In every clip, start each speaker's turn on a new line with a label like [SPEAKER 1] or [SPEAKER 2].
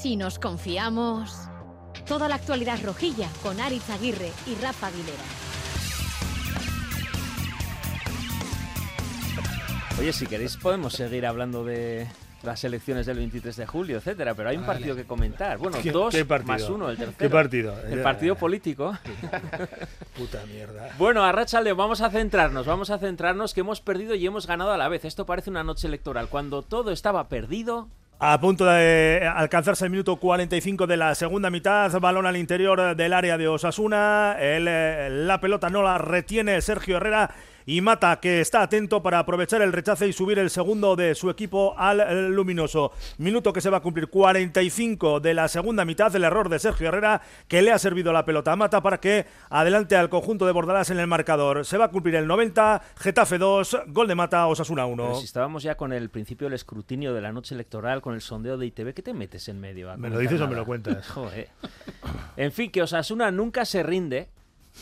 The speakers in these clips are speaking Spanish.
[SPEAKER 1] Si nos confiamos. Toda la actualidad rojilla con Aritz Aguirre y Rafa Aguilera.
[SPEAKER 2] Oye, si queréis podemos seguir hablando de las elecciones del 23 de julio, etcétera, pero hay un partido que comentar. Bueno,
[SPEAKER 3] ¿Qué-
[SPEAKER 2] dos
[SPEAKER 3] qué partido?
[SPEAKER 2] más uno, el tercero.
[SPEAKER 3] ¿Qué partido?
[SPEAKER 2] El partido político.
[SPEAKER 3] Puta mierda.
[SPEAKER 2] Bueno, a Rachaleo, vamos a centrarnos, vamos a centrarnos que hemos perdido y hemos ganado a la vez. Esto parece una noche electoral. Cuando todo estaba perdido,
[SPEAKER 3] A punto de alcanzarse el minuto 45 de la segunda mitad, balón al interior del área de Osasuna, eh, la pelota no la retiene Sergio Herrera y Mata, que está atento para aprovechar el rechace y subir el segundo de su equipo al eh, luminoso. Minuto que se va a cumplir 45 de la segunda mitad, el error de Sergio Herrera, que le ha servido la pelota a Mata para que adelante al conjunto de Bordalás en el marcador. Se va a cumplir el 90, Getafe 2, gol de Mata, Osasuna 1.
[SPEAKER 2] pero si estábamos ya con el principio del escrutinio de la noche electoral, con el sondeo de ITV, ¿qué te metes en medio?
[SPEAKER 3] ¿Me lo dices o me lo cuentas?
[SPEAKER 2] Joder. En fin, que Osasuna nunca se rinde.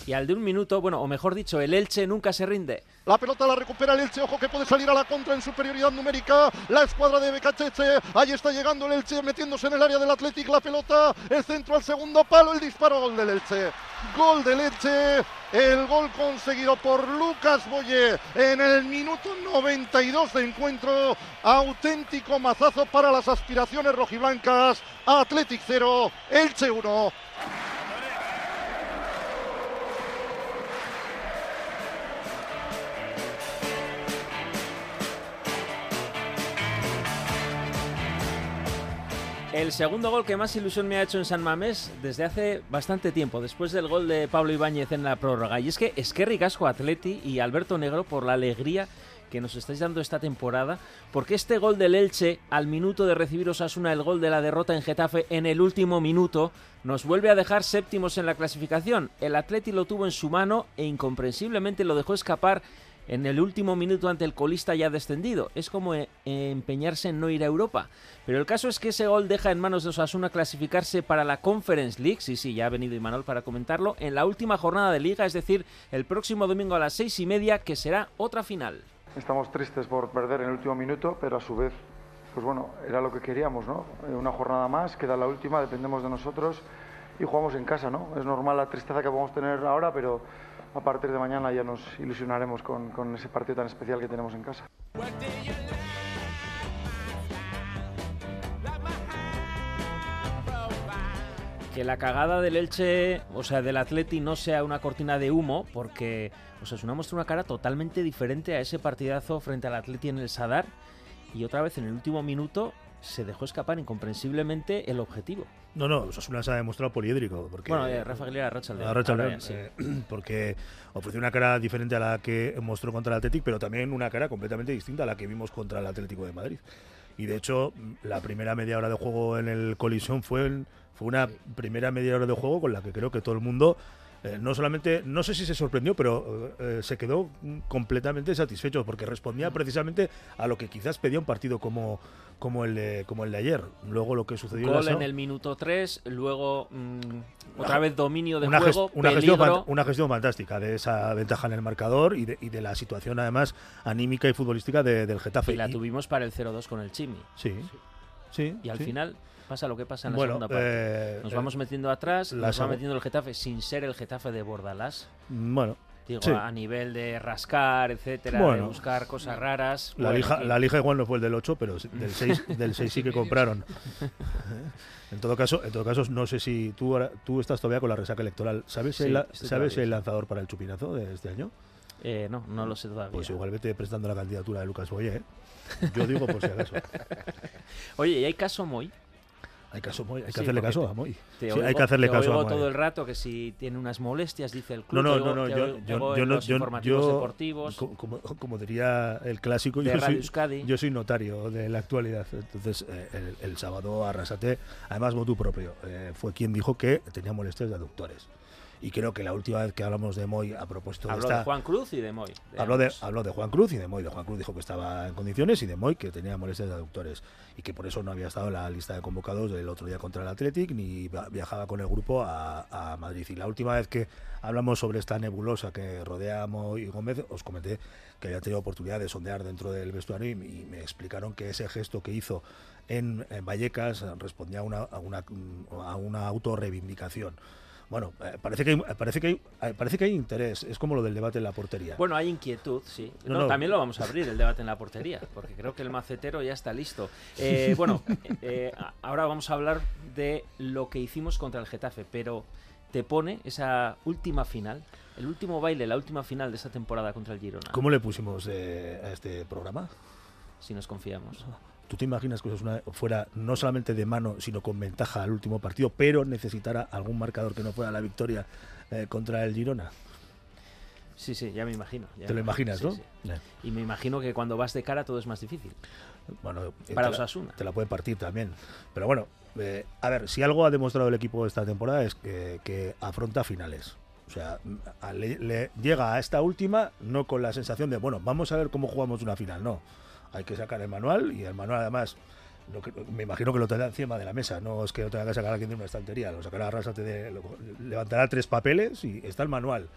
[SPEAKER 2] Y al de un minuto, bueno, o mejor dicho, el Elche nunca se rinde.
[SPEAKER 4] La pelota la recupera el Elche, ojo que puede salir a la contra en superioridad numérica. La escuadra de Becacheche, ahí está llegando el Elche metiéndose en el área del Athletic. La pelota, el centro al segundo palo, el disparo, gol del Elche. Gol del Elche, el gol conseguido por Lucas Boye en el minuto 92 de encuentro. Auténtico mazazo para las aspiraciones rojiblancas. Athletic 0, Elche 1.
[SPEAKER 2] El segundo gol que más ilusión me ha hecho en San Mamés desde hace bastante tiempo, después del gol de Pablo Ibáñez en la prórroga. Y es que Esquerri Gasco Atleti y Alberto Negro por la alegría que nos estáis dando esta temporada, porque este gol del Elche al minuto de recibir Osasuna el gol de la derrota en Getafe en el último minuto nos vuelve a dejar séptimos en la clasificación. El Atleti lo tuvo en su mano e incomprensiblemente lo dejó escapar en el último minuto ante el colista ya descendido. Es como eh, empeñarse en no ir a Europa. Pero el caso es que ese gol deja en manos de Osasuna clasificarse para la Conference League, sí, sí, ya ha venido Imanol para comentarlo, en la última jornada de liga, es decir, el próximo domingo a las seis y media, que será otra final.
[SPEAKER 5] Estamos tristes por perder en el último minuto, pero a su vez, pues bueno, era lo que queríamos, ¿no? Eh, Una jornada más, queda la última, dependemos de nosotros y jugamos en casa, ¿no? Es normal la tristeza que podemos tener ahora, pero a partir de mañana ya nos ilusionaremos con, con ese partido tan especial que tenemos en casa.
[SPEAKER 2] Que la cagada del Elche, o sea, del Atleti, no sea una cortina de humo, porque Osasuna muestra una cara totalmente diferente a ese partidazo frente al Atleti en el Sadar. Y otra vez en el último minuto se dejó escapar incomprensiblemente el objetivo.
[SPEAKER 3] No, no, Osasuna se ha demostrado poliédrico. Porque,
[SPEAKER 2] Bueno, eh, Rafa Aguilera, Arrachaldeón.
[SPEAKER 3] a
[SPEAKER 2] Ahora ya, sí.
[SPEAKER 3] eh, porque ofreció una cara diferente a la que mostró contra el Athletic, pero también una cara completamente distinta a la que vimos contra el Atlético de Madrid. Y de hecho, la primera media hora de juego en el colisión fue, fue una primera media hora de juego con la que creo que todo el mundo eh, no solamente, no sé si se sorprendió, pero eh, se quedó mm, completamente satisfecho porque respondía precisamente a lo que quizás pedía un partido como, como, el, de, como el de ayer. Luego lo que sucedió en la
[SPEAKER 2] el minuto 3, luego mm, otra vez dominio de
[SPEAKER 3] una,
[SPEAKER 2] juego,
[SPEAKER 3] una gestión, una gestión fantástica de esa ventaja en el marcador y de, y de la situación además anímica y futbolística de- del Getafe.
[SPEAKER 2] y la
[SPEAKER 3] Y-
[SPEAKER 2] tuvimos para el 0-2 con el Chimi.
[SPEAKER 3] sí, sí.
[SPEAKER 2] Y al
[SPEAKER 3] sí.
[SPEAKER 2] final pasa lo que pasa en la
[SPEAKER 3] Bueno,
[SPEAKER 2] segunda parte.
[SPEAKER 3] eh,
[SPEAKER 2] nos
[SPEAKER 3] eh,
[SPEAKER 2] vamos metiendo atrás,
[SPEAKER 3] la
[SPEAKER 2] nos va metiendo el Getafe sin ser el Getafe de Bordalás.
[SPEAKER 3] Bueno,
[SPEAKER 2] Digo,
[SPEAKER 3] Sí.
[SPEAKER 2] a nivel de rascar, etcétera, de buscar cosas raras.
[SPEAKER 3] la,
[SPEAKER 2] Bueno,
[SPEAKER 3] lija, la igual no fue el del 8, pero del 6, del 6 sí que compraron. En todo caso, en todo caso, no sé si tú ahora- tú estás todavía con la resaca electoral. ¿Sabes,
[SPEAKER 2] Sí,
[SPEAKER 3] el, ¿sabes el lanzador para el chupinazo de este año?
[SPEAKER 2] Eh, no, no lo sé todavía.
[SPEAKER 3] Pues igual vete prestando la candidatura de Lucas Boye, ¿eh? Yo digo por si acaso.
[SPEAKER 2] Oye, ¿y hay caso Moy?
[SPEAKER 3] Hay, caso, Moy, hay que
[SPEAKER 2] Sí,
[SPEAKER 3] hacerle caso a Moy. Sí, hay que hacerle
[SPEAKER 2] te
[SPEAKER 3] caso a
[SPEAKER 2] oigo
[SPEAKER 3] Moy.
[SPEAKER 2] todo el rato que si tiene unas molestias, dice el club.
[SPEAKER 3] no, no, no, yo,
[SPEAKER 2] oigo
[SPEAKER 3] yo, yo no,
[SPEAKER 2] los
[SPEAKER 3] yo,
[SPEAKER 2] informativos deportivos.
[SPEAKER 3] co- como, como diría el clásico, yo soy, yo soy notario de la actualidad. Entonces, eh, el, el sábado Arrasate, además motu propio, eh, fue quien dijo que tenía molestias de aductores. Y creo que la última vez que hablamos de Moy a propósito
[SPEAKER 2] Habló
[SPEAKER 3] de esta...
[SPEAKER 2] de Juan Cruz y de Moy.
[SPEAKER 3] Habló de, habló de Juan Cruz y de Moy. De Juan Cruz dijo que estaba en condiciones y de Moy que tenía molestias de aductores y que por eso no había estado en la lista de convocados del otro día contra el Athletic ni viajaba con el grupo a, a Madrid. Y la última vez que hablamos sobre esta nebulosa que rodea a Moy y Gómez, os comenté que había tenido oportunidad de sondear dentro del vestuario y, y me explicaron que ese gesto que hizo en, en Vallecas respondía a una, a una, a una autorreivindicación. Bueno, eh, parece que hay, parece que hay, eh, parece que hay interés. Es como lo del debate en la portería.
[SPEAKER 2] Bueno, hay inquietud, sí.
[SPEAKER 3] No,
[SPEAKER 2] No,
[SPEAKER 3] no.
[SPEAKER 2] También lo vamos a abrir, el debate en la portería, porque creo que el macetero ya está listo. Eh, bueno, eh, ahora vamos a hablar de lo que hicimos contra el Getafe, pero te pone esa última final, el último baile, la última final de esta temporada contra el Girona,
[SPEAKER 3] ¿Cómo le pusimos eh, a este programa?
[SPEAKER 2] si nos confiamos.
[SPEAKER 3] ¿Tú te imaginas que Osasuna fuera no solamente de mano, sino con ventaja al último partido, pero necesitara algún marcador que no fuera la victoria eh, contra el Girona?
[SPEAKER 2] Sí, sí, ya me imagino. ya
[SPEAKER 3] ¿Te lo imaginas,
[SPEAKER 2] sí,
[SPEAKER 3] no?
[SPEAKER 2] sí. Y me imagino que cuando vas de cara todo es más difícil.
[SPEAKER 3] Bueno, eh,
[SPEAKER 2] Para
[SPEAKER 3] te la-
[SPEAKER 2] Osasuna.
[SPEAKER 3] Te la puede partir también. Pero bueno, eh, a ver, si algo ha demostrado el equipo esta temporada es que, que afronta finales. O sea, a- le, le- llega a esta última no con la sensación de, bueno, vamos a ver cómo jugamos una final. No, hay que sacar el manual y el manual además, que- me imagino que lo tendrá encima de la mesa. No es que lo tenga que sacar alguien de una estantería, lo sacará Arrasate de, lo- levantará tres papeles y está el manual.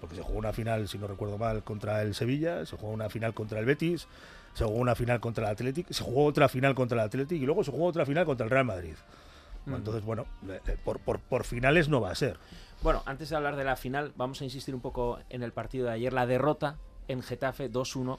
[SPEAKER 3] Porque se jugó una final, si no recuerdo mal, contra el Sevilla, se jugó una final contra el Betis, se jugó una final contra el Athletic, se jugó otra final contra el Athletic y luego se jugó otra final contra el Real Madrid.
[SPEAKER 2] Mm.
[SPEAKER 3] Entonces, bueno, eh, eh, por, por, por finales no va a ser.
[SPEAKER 2] Bueno, antes de hablar de la final, vamos a insistir un poco en el partido de ayer, la derrota en Getafe 2-1,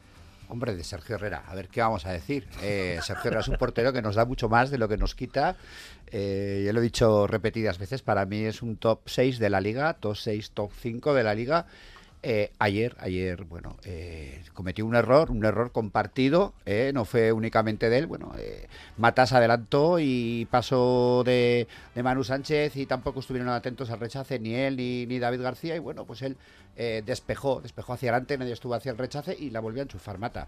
[SPEAKER 6] Hombre, de Sergio Herrera. A ver, ¿qué vamos a decir? Eh, Sergio Herrera es un portero que nos da mucho más de lo que nos quita. Eh, ya lo he dicho repetidas veces, para mí es un top 6 de la liga, top 6, top 5 de la liga. Eh, ayer, ayer, bueno, eh, cometió un error, un error compartido, eh, no fue únicamente de él. Bueno, Matas adelantó y pasó de, de Manu Sánchez y tampoco estuvieron atentos al rechace ni él ni, ni David García. Y bueno, pues él despejó, despejó hacia adelante, nadie estuvo hacia el rechace y la volvió a enchufar Mata.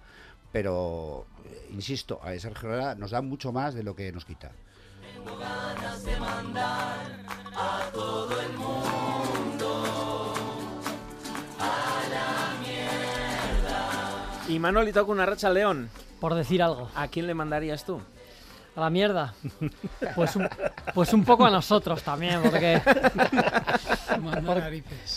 [SPEAKER 6] Pero, insisto, a Sergio Herrera nos da mucho más de lo que nos quita.
[SPEAKER 2] Y Manolito con Arracha León,
[SPEAKER 7] por decir algo.
[SPEAKER 2] ¿a quién le mandarías tú?
[SPEAKER 7] A la mierda. Pues un, pues un poco a nosotros también, porque, por-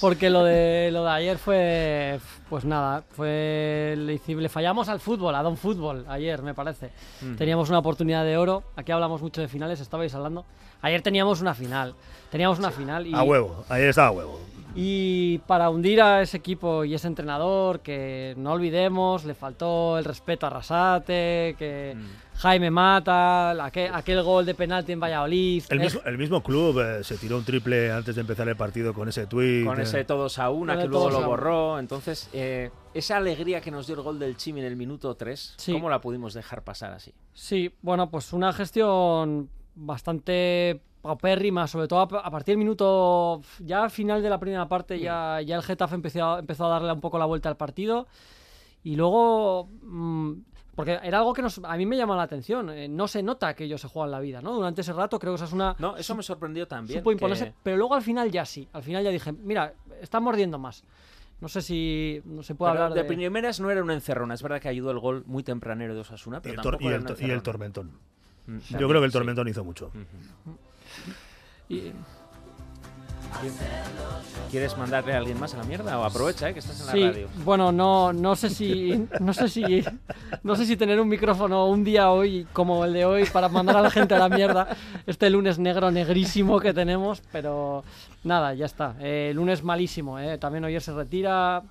[SPEAKER 7] porque lo de lo de ayer fue, pues nada, fue le, fallamos al fútbol, a Don Fútbol ayer me parece. Teníamos una oportunidad de oro. Aquí hablamos mucho de finales, estabais hablando. Ayer teníamos una final, teníamos una final y
[SPEAKER 3] A huevo, ahí está a huevo.
[SPEAKER 7] Y para hundir a ese equipo y ese entrenador, que no olvidemos, le faltó el respeto a Rasate, que
[SPEAKER 3] Mm.
[SPEAKER 7] Jaime Mata, aquel, aquel gol de penalti en Valladolid.
[SPEAKER 3] El
[SPEAKER 7] eh,
[SPEAKER 3] mismo, el mismo club eh, se tiró un triple antes de empezar el partido con ese tuit.
[SPEAKER 2] Con
[SPEAKER 3] eh.
[SPEAKER 2] ese todos a una
[SPEAKER 7] Con
[SPEAKER 2] que luego lo borró. Entonces, eh, esa alegría que nos dio el gol del Chimi en el minuto 3,
[SPEAKER 7] Sí.
[SPEAKER 2] ¿cómo la pudimos dejar pasar así?
[SPEAKER 7] Sí, bueno, pues una gestión bastante paupérrima, sobre todo a, a partir del minuto, ya al final de la primera parte, ya, ya el Getafe empezó, empezó a darle un poco la vuelta al partido. Y luego, mm, porque era algo que nos, a mí me llama la atención, eh, no se nota que ellos se juegan la vida, ¿no? Durante ese rato creo que esa es una...
[SPEAKER 2] No, eso me sorprendió también.
[SPEAKER 7] supo imponerse,
[SPEAKER 2] que-
[SPEAKER 7] pero luego al final ya sí, al final ya dije, mira, está mordiendo más. No sé si no se puede
[SPEAKER 2] pero
[SPEAKER 7] hablar
[SPEAKER 2] de,
[SPEAKER 7] de...
[SPEAKER 2] primeras no era una encerrona, es verdad que ayudó el gol muy tempranero de Osasuna,
[SPEAKER 3] Y el, tor-
[SPEAKER 2] tampoco
[SPEAKER 3] y
[SPEAKER 2] era
[SPEAKER 3] el
[SPEAKER 2] una
[SPEAKER 3] to- y el
[SPEAKER 2] encerrona.
[SPEAKER 3] tormentón.
[SPEAKER 2] Mm,
[SPEAKER 3] Yo
[SPEAKER 2] también,
[SPEAKER 3] creo que el
[SPEAKER 2] sí.
[SPEAKER 3] tormentón hizo mucho.
[SPEAKER 7] Y-
[SPEAKER 2] ¿Quieres mandarle a alguien más a la mierda o aprovecha, eh, que estás en la
[SPEAKER 7] Sí,
[SPEAKER 2] radio?
[SPEAKER 7] bueno, no, no sé si, no sé si, no sé si tener un micrófono un día hoy como el de hoy para mandar a la gente a la mierda este lunes negro negrísimo que tenemos, pero nada, ya está. Eh, lunes malísimo, eh. También ayer se retira,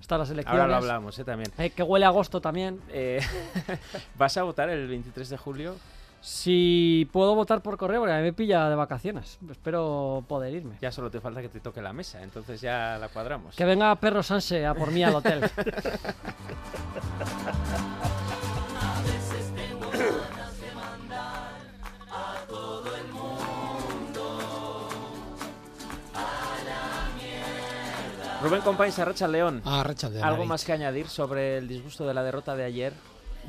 [SPEAKER 7] está las elecciones.
[SPEAKER 2] Ahora lo hablamos, eh, también.
[SPEAKER 7] Eh, que huele a agosto también.
[SPEAKER 2] Eh, ¿Vas a votar el 23 de julio?
[SPEAKER 7] Si puedo votar por correo, porque a mí me pilla de vacaciones. Espero poder irme.
[SPEAKER 2] Ya solo te falta que te toque la mesa, entonces ya la cuadramos.
[SPEAKER 7] Que venga Perro Sanse a por mí al hotel.
[SPEAKER 2] Rubén Compañes, Arracha León.
[SPEAKER 8] Ah, Racha León.
[SPEAKER 2] ¿Algo más que añadir sobre el disgusto de la derrota de ayer?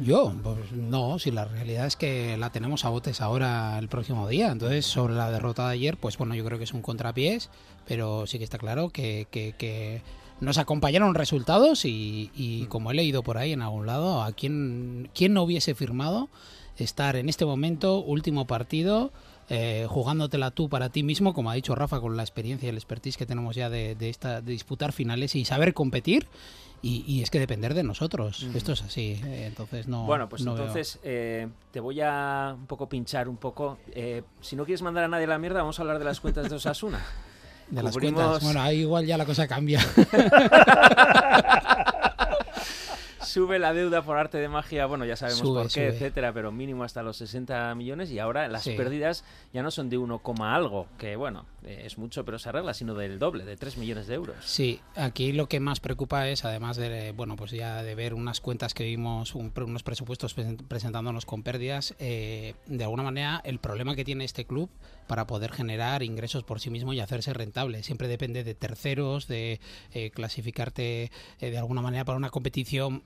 [SPEAKER 8] Yo, pues no, si la realidad es que la tenemos a botes ahora el próximo día. Entonces, sobre la derrota de ayer, pues bueno, yo creo que es un contrapiés, pero sí que está claro que, que- que nos acompañaron resultados y, y como he leído por ahí en algún lado, a quién, quién no hubiese firmado estar en este momento, último partido, eh, jugándotela tú para ti mismo, como ha dicho Rafa, con la experiencia y el expertise que tenemos ya de, de esta, de disputar finales y saber competir. Y, y es que depender de nosotros. Esto es así. eh, entonces no.
[SPEAKER 2] bueno, pues
[SPEAKER 8] no
[SPEAKER 2] entonces eh, te voy a un poco pinchar un poco. Eh, si no quieres mandar a nadie a la mierda, vamos a hablar de las cuentas de Osasuna.
[SPEAKER 8] de las cuentas. Bueno, ahí igual ya la cosa cambia.
[SPEAKER 2] Sube la deuda por arte de magia, bueno, ya sabemos
[SPEAKER 8] Sube,
[SPEAKER 2] por qué,
[SPEAKER 8] sube.
[SPEAKER 2] etcétera, pero mínimo hasta los 60 millones y ahora las
[SPEAKER 8] Sí.
[SPEAKER 2] pérdidas ya no son de 1, coma algo, que bueno, eh, es mucho, pero se arregla, sino del doble, de 3 millones de euros.
[SPEAKER 8] Sí, aquí lo que más preocupa es, además de, bueno, pues ya de ver unas cuentas que vimos, un- unos presupuestos presen- presentándonos con pérdidas, eh, de alguna manera el problema que tiene este club para poder generar ingresos por sí mismo y hacerse rentable. Siempre depende de terceros, de eh, clasificarte eh, de alguna manera para una competición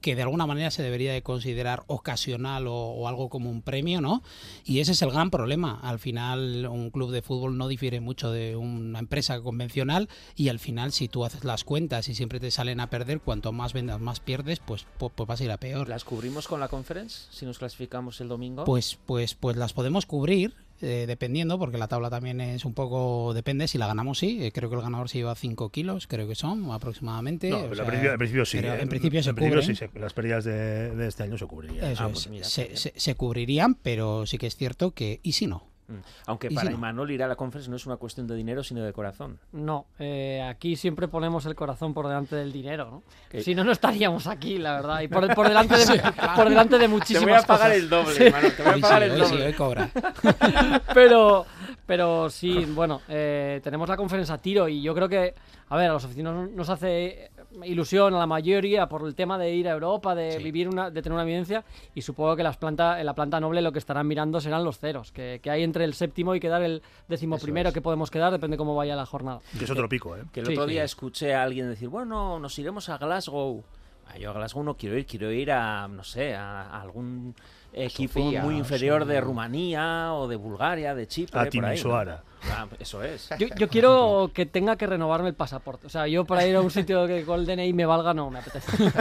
[SPEAKER 8] que de alguna manera se debería de considerar ocasional o, o algo como un premio, ¿no? Y ese es el gran problema. Al final un club de fútbol no difiere mucho de una empresa convencional y al final si tú haces las cuentas y siempre te salen a perder, cuanto más vendas más pierdes, pues, pues, pues vas a ir a peor.
[SPEAKER 2] ¿Las cubrimos con la conference si nos clasificamos el domingo?
[SPEAKER 8] Pues, pues, pues las podemos cubrir. Eh, dependiendo, porque la tabla también es un poco. Depende, si la ganamos, sí. eh, creo que el ganador se lleva 5 kilos, creo que son aproximadamente.
[SPEAKER 3] No, pero
[SPEAKER 8] sea,
[SPEAKER 3] en, principio, en principio sí.
[SPEAKER 8] pero
[SPEAKER 3] ¿eh?
[SPEAKER 8] en principio se
[SPEAKER 3] En principio sí, se- las pérdidas de, de este año se cubrirían.
[SPEAKER 8] Eso
[SPEAKER 2] Ah,
[SPEAKER 8] es,
[SPEAKER 2] pues mira,
[SPEAKER 8] se,
[SPEAKER 2] qué bien.
[SPEAKER 8] se- se cubrirían, pero sí que es cierto que. ¿Y si no?
[SPEAKER 2] Mm. Aunque
[SPEAKER 8] ¿Y
[SPEAKER 2] para
[SPEAKER 8] si?
[SPEAKER 2] Imanol ir a la conference no es una cuestión de dinero, sino de corazón.
[SPEAKER 7] No, eh, aquí siempre ponemos el corazón por delante del dinero, ¿no? Si no, no estaríamos aquí, la verdad. Y por, por delante, de, por delante de
[SPEAKER 2] Te
[SPEAKER 7] muchísimas
[SPEAKER 2] voy a pagar
[SPEAKER 7] cosas.
[SPEAKER 2] el doble,
[SPEAKER 7] Sí.
[SPEAKER 2] Imanol, te voy a
[SPEAKER 8] Hoy sí,
[SPEAKER 2] pagar el
[SPEAKER 8] hoy sí,
[SPEAKER 2] doble.
[SPEAKER 8] hoy cobra.
[SPEAKER 7] pero, pero sí, bueno, eh, tenemos la conferencia a tiro y yo creo que, a ver, a los oficinos nos hace ilusión a la mayoría por el tema de ir a Europa, de
[SPEAKER 8] Sí.
[SPEAKER 7] vivir una, de tener una evidencia y supongo que las planta, en la planta noble lo que estarán mirando serán los ceros, que, que hay entre el séptimo y quedar el décimo
[SPEAKER 2] Eso
[SPEAKER 7] primero
[SPEAKER 2] es.
[SPEAKER 7] que podemos quedar, depende cómo vaya la jornada.
[SPEAKER 3] Que es otro pico, ¿eh?
[SPEAKER 2] Que el
[SPEAKER 7] Sí,
[SPEAKER 2] otro
[SPEAKER 7] sí.
[SPEAKER 2] día escuché a alguien decir, bueno, nos iremos a Glasgow. Ah, yo a Glasgow no quiero ir, quiero ir a, no sé, a, a algún equipo
[SPEAKER 8] Sofía,
[SPEAKER 2] muy inferior de. Rumanía o de Bulgaria, de Chipre.
[SPEAKER 3] A. Timisoara.
[SPEAKER 2] Ah, eso es.
[SPEAKER 7] Yo, yo quiero que tenga que renovarme el pasaporte. O sea, yo para ir a un sitio que con el DNI me valga no me apetece.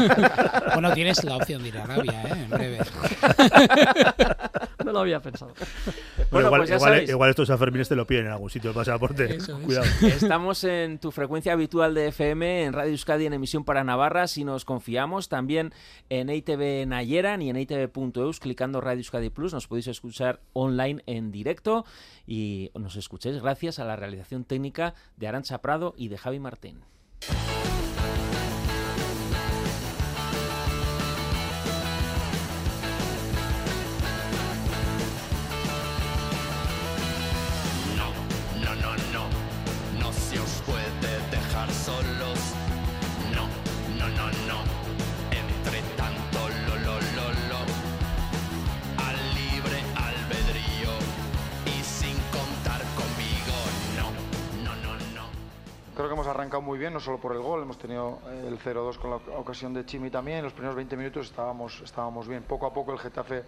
[SPEAKER 8] Bueno, tienes la opción de ir a Arabia, ¿eh? En breve.
[SPEAKER 7] No lo había pensado.
[SPEAKER 2] Bueno,
[SPEAKER 3] igual,
[SPEAKER 2] pues ya
[SPEAKER 3] igual,
[SPEAKER 2] sabéis.
[SPEAKER 3] igual estos Sanfermines te lo piden en algún sitio el pasaporte.
[SPEAKER 8] Eso.
[SPEAKER 3] Cuidado.
[SPEAKER 2] Estamos en tu frecuencia habitual de FM, en Radio Euskadi, en emisión para Navarra, si nos confiamos. También en ITV Nayeran y en ITV.eus, clicando Radio Euskadi Plus. Nos podéis escuchar online en directo y nos escucháis gracias a la realización técnica de Arancha Prado y de Javi Martín.
[SPEAKER 5] Creo que hemos arrancado muy bien, no solo por el gol, hemos tenido eh, el 0-2 con la ocasión de Chimi también. En los primeros 20 minutos estábamos, estábamos bien. Poco a poco el Getafe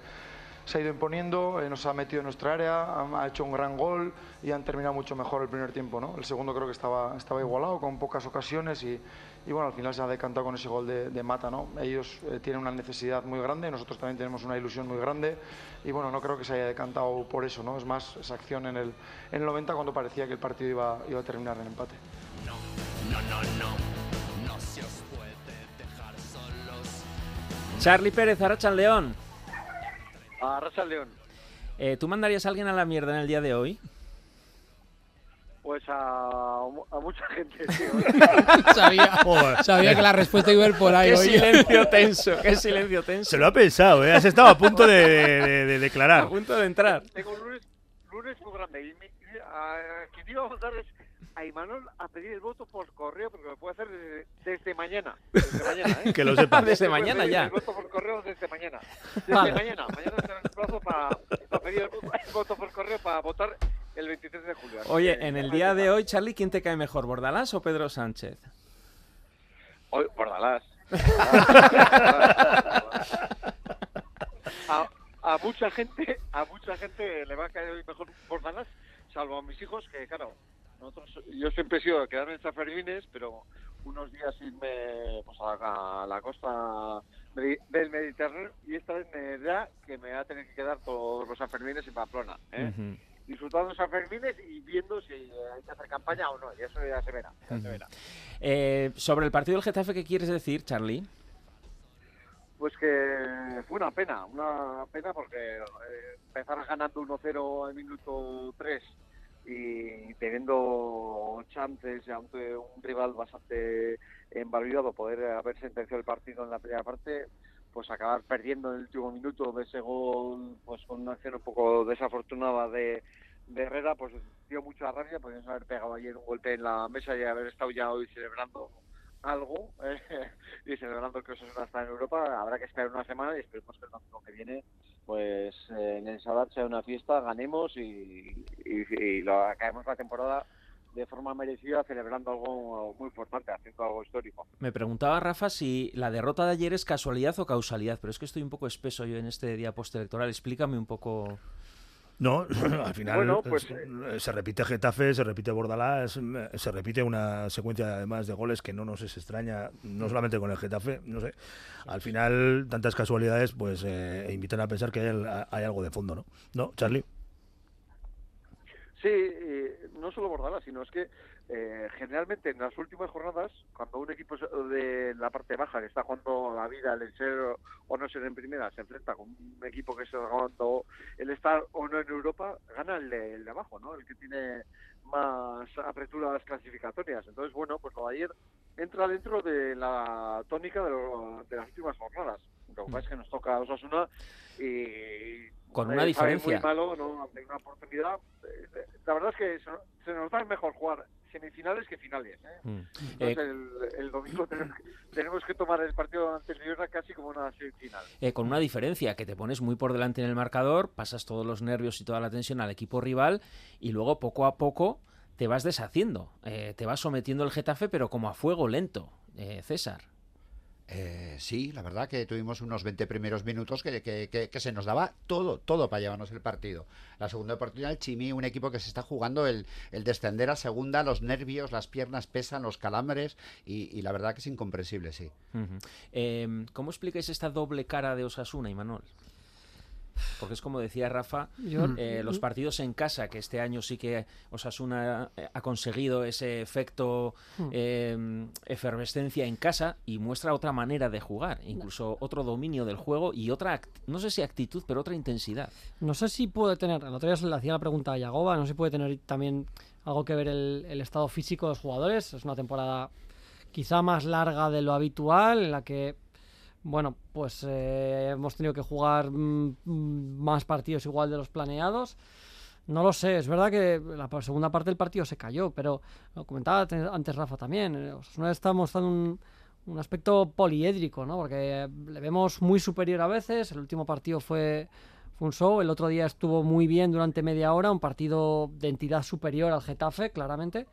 [SPEAKER 5] se ha ido imponiendo, eh, nos ha metido en nuestra área, ha, hecho un gran gol y han terminado mucho mejor el primer tiempo. ¿no? El segundo creo que estaba, estaba igualado, con pocas ocasiones y, y bueno, al final se ha decantado con ese gol de, de Mata. ¿no? Ellos eh, tienen una necesidad muy grande, nosotros también tenemos una ilusión muy grande y bueno, no creo que se haya decantado por eso. ¿no? Es más esa acción en el, en el 90 cuando parecía que el partido iba, iba a terminar en empate.
[SPEAKER 2] Charlie Pérez, Arrachan León.
[SPEAKER 9] A Racha León.
[SPEAKER 2] Eh, ¿Tú mandarías a alguien a la mierda en el día de hoy?
[SPEAKER 9] Pues a, a mucha gente, sí.
[SPEAKER 8] sabía, sabía que la respuesta iba a ir por ahí.
[SPEAKER 2] Qué
[SPEAKER 8] oye.
[SPEAKER 2] silencio tenso, qué silencio tenso.
[SPEAKER 3] Se lo ha pensado, ¿eh? Has estado a punto de, de- de declarar.
[SPEAKER 2] A punto de entrar.
[SPEAKER 9] Tengo un lunes, lunes muy grande. Y me, y a, quien iba a mandar es a Imanol a pedir el voto por correo, porque lo puede hacer desde, desde mañana. Desde mañana, ¿eh?
[SPEAKER 3] Que lo sepas.
[SPEAKER 2] Desde mañana
[SPEAKER 9] pedir
[SPEAKER 2] ya.
[SPEAKER 9] El voto por correo desde mañana. Desde
[SPEAKER 7] Vale.
[SPEAKER 9] mañana. Mañana será el plazo para pedir el, vo- el voto por correo para votar el 23 de julio.
[SPEAKER 2] Oye,
[SPEAKER 9] que,
[SPEAKER 2] en el día de hoy, Charlie, ¿quién te cae mejor, Bordalás o Pedro Sánchez?
[SPEAKER 9] Hoy, Bordalás. a, a mucha gente, a mucha gente le va a caer hoy mejor Bordalás, salvo a mis hijos, que claro, nosotros, yo siempre he sido de quedarme en San Fermines, pero unos días irme pues, a, la, costa del Mediterráneo y esta vez me da que me va a tener que quedar todos los San Fermines en Pamplona. ¿eh? Disfrutando San Fermines y viendo si hay que hacer campaña o no, y eso ya se verá. ya se verá.
[SPEAKER 2] Eh, sobre el partido del Getafe, ¿qué quieres decir, Charlie?
[SPEAKER 9] Pues que fue una pena, una pena porque eh, empezar ganando 1-0 al minuto 3 y teniendo chances ante un rival bastante envalidado poder haber sentenciado el partido en la primera parte, pues acabar perdiendo en el último minuto de ese gol, pues con una acción un poco desafortunada de, de Herrera, pues dio mucha rabia, podríamos haber pegado ayer un golpe en la mesa y haber estado ya hoy celebrando algo eh, y celebrando que Osasuna está en Europa. Habrá que esperar una semana y esperemos que el domingo que viene pues eh, en el Sadar sea una fiesta, ganemos y, y, y lo acabemos la temporada de forma merecida celebrando algo muy importante, haciendo algo histórico.
[SPEAKER 2] Me preguntaba Rafa si la derrota de ayer es casualidad o causalidad, pero es que estoy un poco espeso yo en este día postelectoral. Explícame un poco.
[SPEAKER 3] No, al final
[SPEAKER 9] Bueno, pues,
[SPEAKER 3] eh, se repite Getafe, se repite Bordalás, eh, se repite una secuencia además de goles que no nos es extraña, no solamente con el Getafe, no sé. Al final, tantas casualidades, pues eh, invitan a pensar que hay, al- hay algo de fondo, ¿no? ¿No, Charlie?
[SPEAKER 9] Sí, eh, no solo Bordalás, sino es que eh, generalmente en las últimas jornadas, cuando un equipo de la parte baja que está jugando la vida, el ser o no ser en primera, se enfrenta con un equipo que está jugando el estar o no en Europa, gana el de, el de abajo, ¿no? El que tiene más apertura a las clasificatorias. Entonces, bueno, pues lo de ayer entra dentro de la tónica de, lo- de las últimas jornadas. Lo que pasa es que nos toca a Osasuna y
[SPEAKER 2] Con una diferencia.
[SPEAKER 9] Muy malo, ¿no? Una oportunidad. Eh, eh, La verdad es que se nos da mejor jugar semifinales que finales. ¿eh?
[SPEAKER 2] Mm.
[SPEAKER 9] Entonces
[SPEAKER 2] Eh,
[SPEAKER 9] el, el domingo tenemos que, tenemos que tomar el partido ante el Girona casi como una semifinal.
[SPEAKER 2] Eh, con una diferencia, que te pones muy por delante en el marcador, pasas todos los nervios y toda la tensión al equipo rival y luego poco a poco te vas deshaciendo. Eh, te vas sometiendo el Getafe, pero como a fuego lento, eh, César.
[SPEAKER 6] Eh, sí, la verdad que tuvimos unos 20 primeros minutos que, que- que- se nos daba todo, todo para llevarnos el partido. La segunda oportunidad, el Chimi, un equipo que se está jugando el, el descender a segunda, los nervios, las piernas pesan, los calambres y, la verdad que es incomprensible, sí.
[SPEAKER 2] Eh, ¿Cómo explicáis esta doble cara de Osasuna, Imanol? Porque es como decía Rafa, eh, los partidos en casa, que este año sí que Osasuna eh, ha conseguido ese efecto
[SPEAKER 7] Hmm.
[SPEAKER 2] eh, efervescencia en casa y muestra otra manera de jugar, incluso otro dominio del juego y otra, no sé si actitud, pero otra intensidad.
[SPEAKER 7] No sé si puede tener, el otro día se le hacía la pregunta a Yagoba, no sé si puede tener también algo que ver el, el estado físico de los jugadores. Es una temporada quizá más larga de lo habitual, en la que, bueno, pues eh, hemos tenido que jugar mm, mm, más partidos igual de los planeados. No lo sé, es verdad que la segunda parte del partido se cayó, pero lo comentaba te- antes Rafa también. eh, Osasuna está mostrando un, un aspecto poliédrico, ¿no? Porque le vemos muy superior a veces. El último partido fue, fue un show. El otro día estuvo muy bien durante media hora, un partido de entidad superior al Getafe, claramente.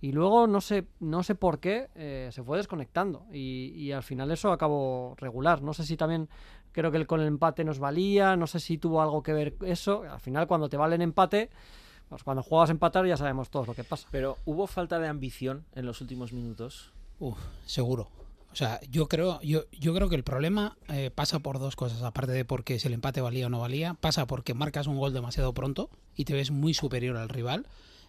[SPEAKER 7] Y luego no sé, no sé por qué eh, se fue desconectando. Y, y al final eso acabó regular. No sé si también creo que el, con el empate nos valía. No sé si tuvo algo que ver eso. Al final, cuando te valen empate, pues cuando juegas a empatar ya sabemos todos lo que pasa.
[SPEAKER 2] Pero ¿hubo falta de ambición en los últimos minutos?
[SPEAKER 8] Uf, seguro. O sea, yo creo, yo, yo creo que el problema eh, pasa por dos cosas, aparte de porque si el empate valía o no valía, pasa porque marcas un gol demasiado pronto y te ves muy superior al rival.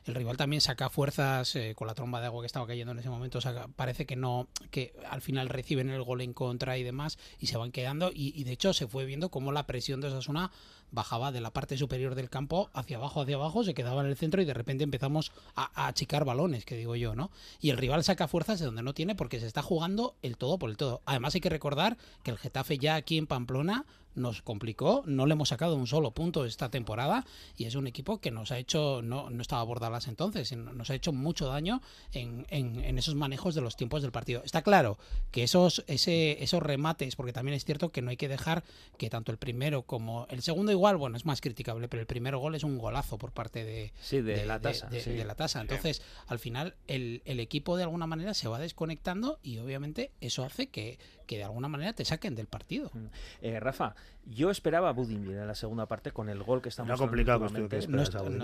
[SPEAKER 8] El rival también saca fuerzas eh, con la tromba de agua que estaba cayendo en ese momento. parece que no, que al final reciben el gol en contra y demás y se van quedando. Y, y de hecho se fue viendo cómo la presión de Osasuna bajaba de la parte superior del campo hacia abajo, hacia abajo, se quedaba en el centro y de repente empezamos a, achicar balones, que digo yo, ¿no? Y el rival saca fuerzas de donde no tiene porque se está jugando el todo por el todo. Además hay que recordar que el Getafe ya aquí en Pamplona nos complicó, no le hemos sacado un solo punto esta temporada y es un equipo que nos ha hecho, no, no estaba a bordarlas entonces, nos ha hecho mucho daño en, en, esos manejos de los tiempos del partido. Está claro que esos, ese, esos remates, porque también es cierto que no hay que dejar que tanto el primero como el segundo igual, bueno, es más criticable, pero el primer gol es un golazo por parte de,
[SPEAKER 2] de, la tasa.
[SPEAKER 8] De, la tasa. Entonces, al final, el, el equipo de alguna manera se va desconectando y obviamente eso hace que, que de alguna manera te saquen del partido. Mm.
[SPEAKER 2] Eh, Rafa, yo esperaba a Budimir en la segunda parte con el gol que estamos
[SPEAKER 3] No complicado que
[SPEAKER 8] no, estaba, no,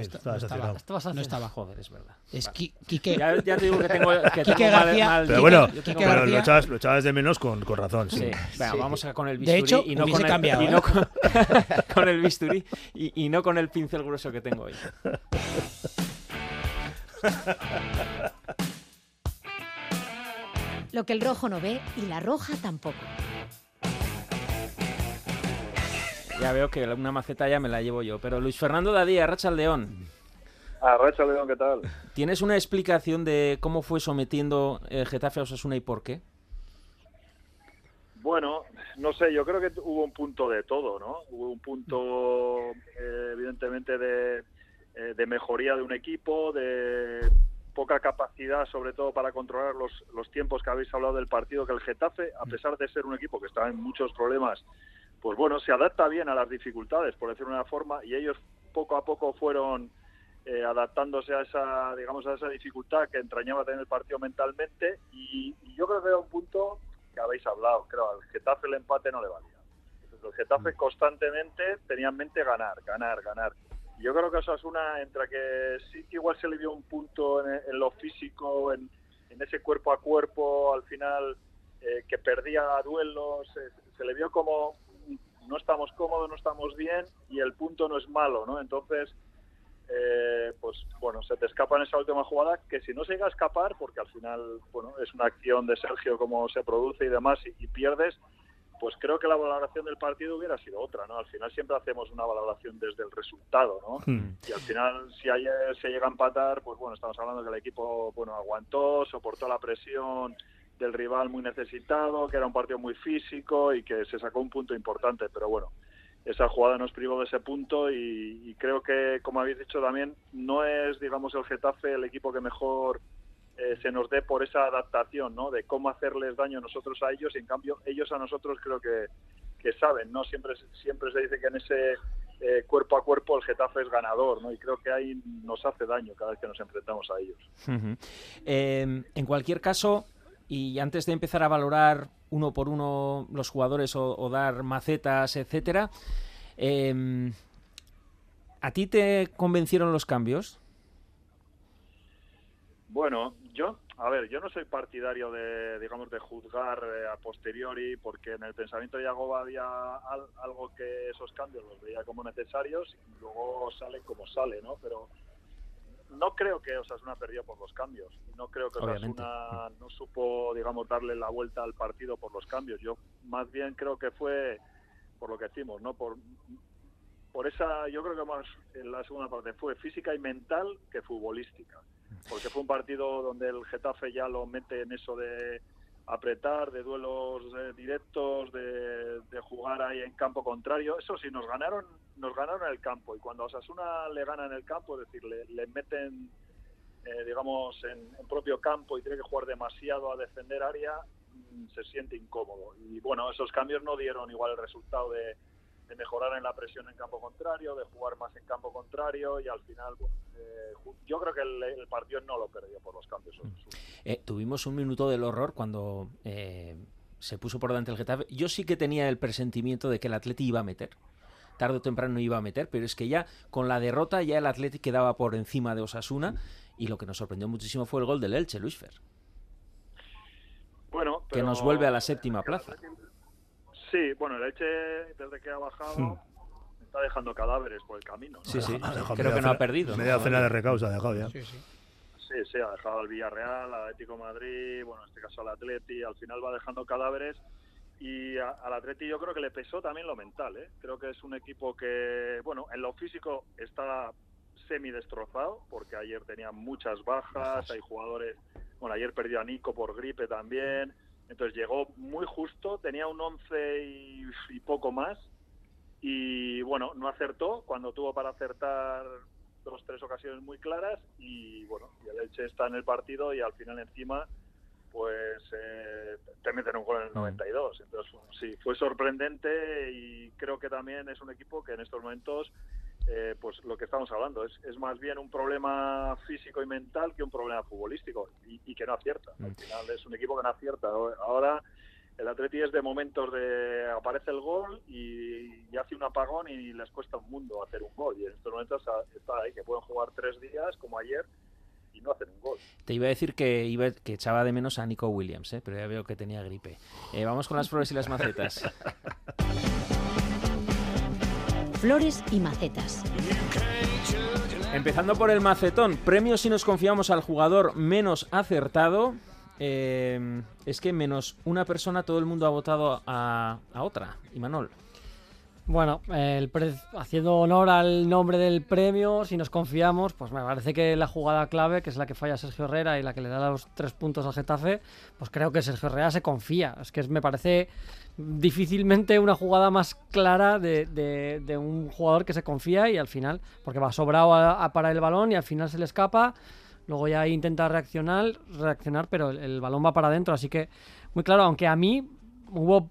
[SPEAKER 8] estaba.
[SPEAKER 2] Joder, es verdad.
[SPEAKER 8] Es Quique.
[SPEAKER 2] Ya, ya, te digo que tengo, que
[SPEAKER 8] Quique García,
[SPEAKER 2] mal,
[SPEAKER 3] Pero bueno, pero lo, echabas, lo echabas de menos con, con razón. Sí.
[SPEAKER 2] sí. Venga, vamos a con el bisturí.
[SPEAKER 8] De hecho,
[SPEAKER 2] y no
[SPEAKER 8] con el, cambiado,
[SPEAKER 2] y
[SPEAKER 8] ¿eh?
[SPEAKER 2] no con, con, el bisturí y, y no con el pincel grueso que tengo hoy.
[SPEAKER 1] Lo que el rojo no ve y la roja tampoco.
[SPEAKER 2] Ya veo que una maceta ya me la llevo yo. Pero Luis Fernando Dadía, Racha León.
[SPEAKER 10] Ah, Racha León, ¿qué tal?
[SPEAKER 2] ¿Tienes una explicación de cómo fue sometiendo el Getafe a Osasuna y por qué?
[SPEAKER 10] Bueno, no sé, yo creo que hubo un punto de todo, ¿no? Hubo un punto, eh, evidentemente, de, eh, de mejoría de un equipo, de poca capacidad, sobre todo para controlar los, los tiempos que habéis hablado del partido, que el Getafe, a pesar de ser un equipo que está en muchos problemas, pues bueno, se adapta bien a las dificultades, por decirlo de una forma, y ellos poco a poco fueron eh, adaptándose a esa, digamos, a esa dificultad que entrañaba tener el partido mentalmente, y, yo creo que era un punto que habéis hablado, creo, al Getafe el empate no le valía. el Getafe constantemente tenía en mente ganar, ganar, ganar yo creo que Osasuna, entre que sí que igual se le dio un punto en, lo físico, en, ese cuerpo a cuerpo, al final eh, que perdía duelos, se le vio como no estamos cómodos, no estamos bien y el punto no es malo, ¿no? Entonces, eh, pues bueno, se te escapa en esa última jugada que si no se llega a escapar, porque al final, bueno, es una acción de Sergio como se produce y demás y pierdes, pues creo que la valoración del partido hubiera sido otra, ¿no? Al final siempre hacemos una valoración desde el resultado, ¿no? Hmm. Y al final, si ayer se llega a empatar, pues bueno, estamos hablando que el equipo, bueno, aguantó, soportó la presión del rival muy necesitado, que era un partido muy físico y que se sacó un punto importante, pero bueno, esa jugada nos privó de ese punto y, y creo que, como habéis dicho también, no es, digamos, el Getafe el equipo que mejor eh, se nos dé por esa adaptación, ¿no? De cómo hacerles daño nosotros a ellos y en cambio ellos a nosotros creo que, que saben, ¿no? Siempre, siempre se dice que en ese eh, cuerpo a cuerpo el Getafe es ganador, ¿no? Y creo que ahí nos hace daño cada vez que nos enfrentamos a ellos.
[SPEAKER 2] Em, en cualquier caso, y antes de empezar a valorar uno por uno los jugadores o, dar macetas, etcétera, em, ¿a ti te convencieron los cambios?
[SPEAKER 10] Bueno, yo, a ver, yo no soy partidario de, digamos, de juzgar eh, a posteriori, porque en el pensamiento de Yagoba había algo que esos cambios los veía como necesarios y luego sale como sale, ¿no? Pero no creo que Osasuna perdió por los cambios. No creo que Osasuna no supo, digamos, darle la vuelta al partido por los cambios. Yo más bien creo que fue por lo que decimos, ¿no? Por por esa, yo creo que más en la segunda parte fue física y mental que futbolística porque fue un partido donde el Getafe ya lo mete en eso de apretar, de duelos eh, directos, de, jugar ahí en campo contrario. Eso sí, nos ganaron, nos ganaron el campo y cuando Osasuna le gana en el campo, es decir, le, meten, eh, digamos, en, en, propio campo y tiene que jugar demasiado a defender área, mm, se siente incómodo. Y bueno, esos cambios no dieron igual el resultado de de mejorar en la presión en campo contrario, de jugar más en campo contrario y al final eh, yo creo que el, partido no lo perdió por los cambios. Mm.
[SPEAKER 2] Eh, tuvimos un minuto del horror cuando eh, se puso por delante el Getafe. Yo sí que tenía el presentimiento de que el Atleti iba a meter. Tarde o temprano iba a meter, pero es que ya con la derrota ya el Atleti quedaba por encima de Osasuna y lo que nos sorprendió muchísimo fue el gol del Elche, Luis Fer.
[SPEAKER 10] Bueno,
[SPEAKER 2] que nos vuelve a la séptima plaza.
[SPEAKER 10] Sí, bueno, el Elche desde que ha bajado, está dejando cadáveres por el camino. ¿no?
[SPEAKER 2] Sí, sí,
[SPEAKER 3] Ha dejado
[SPEAKER 2] creo que no ha perdido.
[SPEAKER 3] Media
[SPEAKER 2] ¿no?
[SPEAKER 3] cena de recausa ha dejado ya.
[SPEAKER 8] Sí, sí.
[SPEAKER 10] Sí, sí, ha dejado al Villarreal, al Atlético Madrid, bueno, en este caso al Atleti, al final va dejando cadáveres y a- al Atleti yo creo que le pesó también lo mental, ¿eh? Creo que es un equipo que, bueno, en lo físico está semi destrozado porque ayer tenía muchas bajas, hay jugadores, bueno, ayer perdió a Nico por gripe también, entonces llegó muy justo, tenía un 11 y, y poco más y bueno, no acertó cuando tuvo para acertar dos tres ocasiones muy claras y bueno, y el Elche está en el partido y al final encima pues eh, te meten un gol en el 92. Entonces, bueno, sí, fue sorprendente y creo que también es un equipo que en estos momentos, eh, pues lo que estamos hablando, es, es más bien un problema físico y mental que un problema futbolístico y, y que no acierta. Al final es un equipo que no acierta. Ahora el Atleti es de momentos de aparece el gol y, y hace un apagón y les cuesta un mundo hacer un gol. Y en estos momentos está ahí, que pueden jugar tres días como ayer y no hacen un gol.
[SPEAKER 2] Te iba a decir que, iba, que echaba de menos a Nico Williams, ¿eh? pero ya veo que tenía gripe. Eh, vamos con las flores y las macetas.
[SPEAKER 1] Flores y macetas.
[SPEAKER 2] Empezando por el macetón, premio si nos confiamos al jugador menos acertado. Eh, es que menos una persona todo el mundo ha votado a, a otra. Y Manol.
[SPEAKER 7] Bueno, el pre- haciendo honor al nombre del premio, si nos confiamos, pues me parece que la jugada clave, que es la que falla Sergio Herrera y la que le da los tres puntos al Getafe, pues creo que Sergio Herrera se confía. Es que me parece difícilmente una jugada más clara de, de- un jugador que se confía y al final, porque va sobrado a, a parar el balón y al final se le escapa. Luego ya intenta reaccionar, reaccionar, pero el, el balón va para adentro, así que muy claro, aunque a mí hubo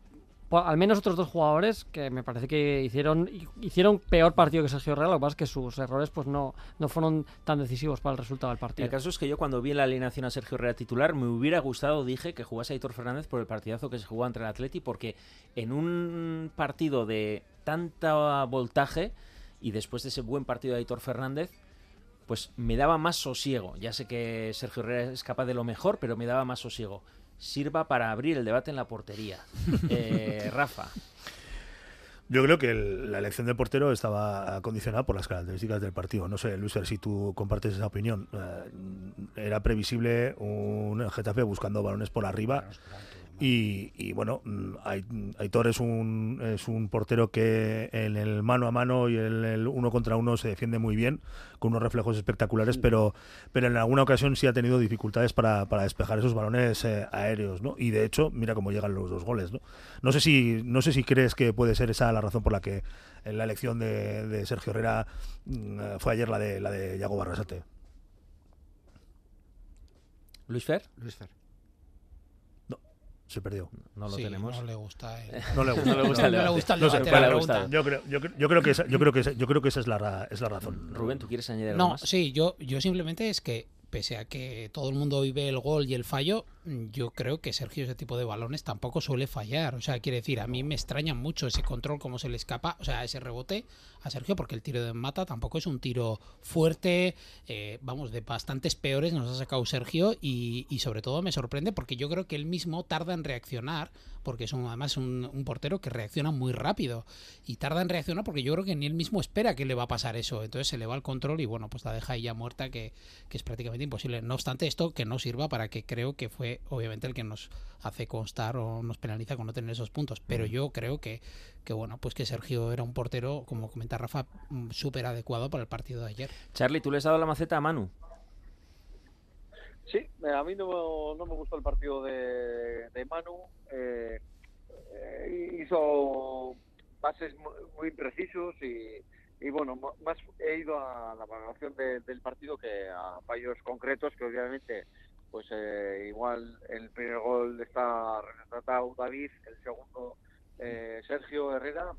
[SPEAKER 7] po- al menos otros dos jugadores que me parece que hicieron hicieron peor partido que Sergio Herrera, lo que pasa es que sus errores pues no, no fueron tan decisivos para el resultado del partido.
[SPEAKER 2] El caso es que yo cuando vi la alineación a Sergio Herrera titular, me hubiera gustado, dije, que jugase Aitor Fernández por el partidazo que se jugó entre el Atleti, porque en un partido de tanta voltaje y después de ese buen partido de Aitor Fernández, pues me daba más sosiego. Ya sé que Sergio Herrera es capaz de lo mejor, pero me daba más sosiego. Sirva para abrir el debate en la portería. Eh, Rafa.
[SPEAKER 3] Yo creo que el- la elección de portero estaba condicionada por las características del partido. No sé, Luis, si tú compartes esa opinión. Eh, era previsible un Getafe buscando balones por arriba. Y, y, bueno, mm, Ai- Aitor es un, es un portero que en el mano a mano y en el uno contra uno se defiende muy bien, con unos reflejos espectaculares, pero, pero en alguna ocasión sí ha tenido dificultades para, para despejar esos balones eh, aéreos, ¿no? Y de hecho, mira cómo llegan los dos goles, ¿no? No sé si, no sé si crees que puede ser esa la razón por la que en la elección de, de Sergio Herrera mm, eh, fue ayer la de la de Yago Barrasate.
[SPEAKER 2] Luis Fer.
[SPEAKER 6] Luis Fer.
[SPEAKER 3] Se perdió.
[SPEAKER 2] No lo
[SPEAKER 8] Sí,
[SPEAKER 2] tenemos.
[SPEAKER 8] no le gusta el-
[SPEAKER 3] No le gusta,
[SPEAKER 2] No le gusta el
[SPEAKER 8] no le
[SPEAKER 2] debate.
[SPEAKER 8] gusta el
[SPEAKER 3] No
[SPEAKER 8] debate,
[SPEAKER 3] pero
[SPEAKER 8] la
[SPEAKER 3] le
[SPEAKER 8] pregunta.
[SPEAKER 3] gusta. Yo creo, yo, creo- yo creo que esa, yo creo que esa, yo creo que esa es la ra- es la razón.
[SPEAKER 2] Rubén, ¿tú quieres añadir algo
[SPEAKER 8] No,
[SPEAKER 2] más?
[SPEAKER 8] sí, yo, yo simplemente es que, pese a que todo el mundo vive el gol y el fallo, yo creo que Sergio ese tipo de balones tampoco suele fallar. O sea, quiere decir, a mí me extraña mucho ese control, cómo se le escapa, o sea, ese rebote a Sergio, porque el tiro de mata tampoco es un tiro fuerte, eh, vamos, de bastantes peores nos ha sacado Sergio y, y sobre todo me sorprende porque yo creo que él mismo tarda en reaccionar, porque es un- además un, un portero que reacciona muy rápido y tarda en reaccionar porque yo creo que ni él mismo espera que le va a pasar eso, entonces se le va el control y bueno, pues la deja ahí ya muerta que, que es prácticamente imposible. No obstante, esto que no sirva para que creo que fue obviamente el que nos hace constar o nos penaliza con no tener esos puntos, pero yo creo que, que bueno, pues que Sergio era un portero, como comenta Rafa, mm, súper adecuado para el partido de ayer.
[SPEAKER 2] Charlie, tú le has dado la maceta a Manu.
[SPEAKER 9] Sí, eh, a mí no, no me gustó el partido de, de Manu. eh, eh, hizo pases mu- muy imprecisos y, y bueno, más he ido a la valoración de- del partido que a fallos concretos que obviamente pues eh, igual el primer gol está retratado David, el segundo eh, Sergio Herrera,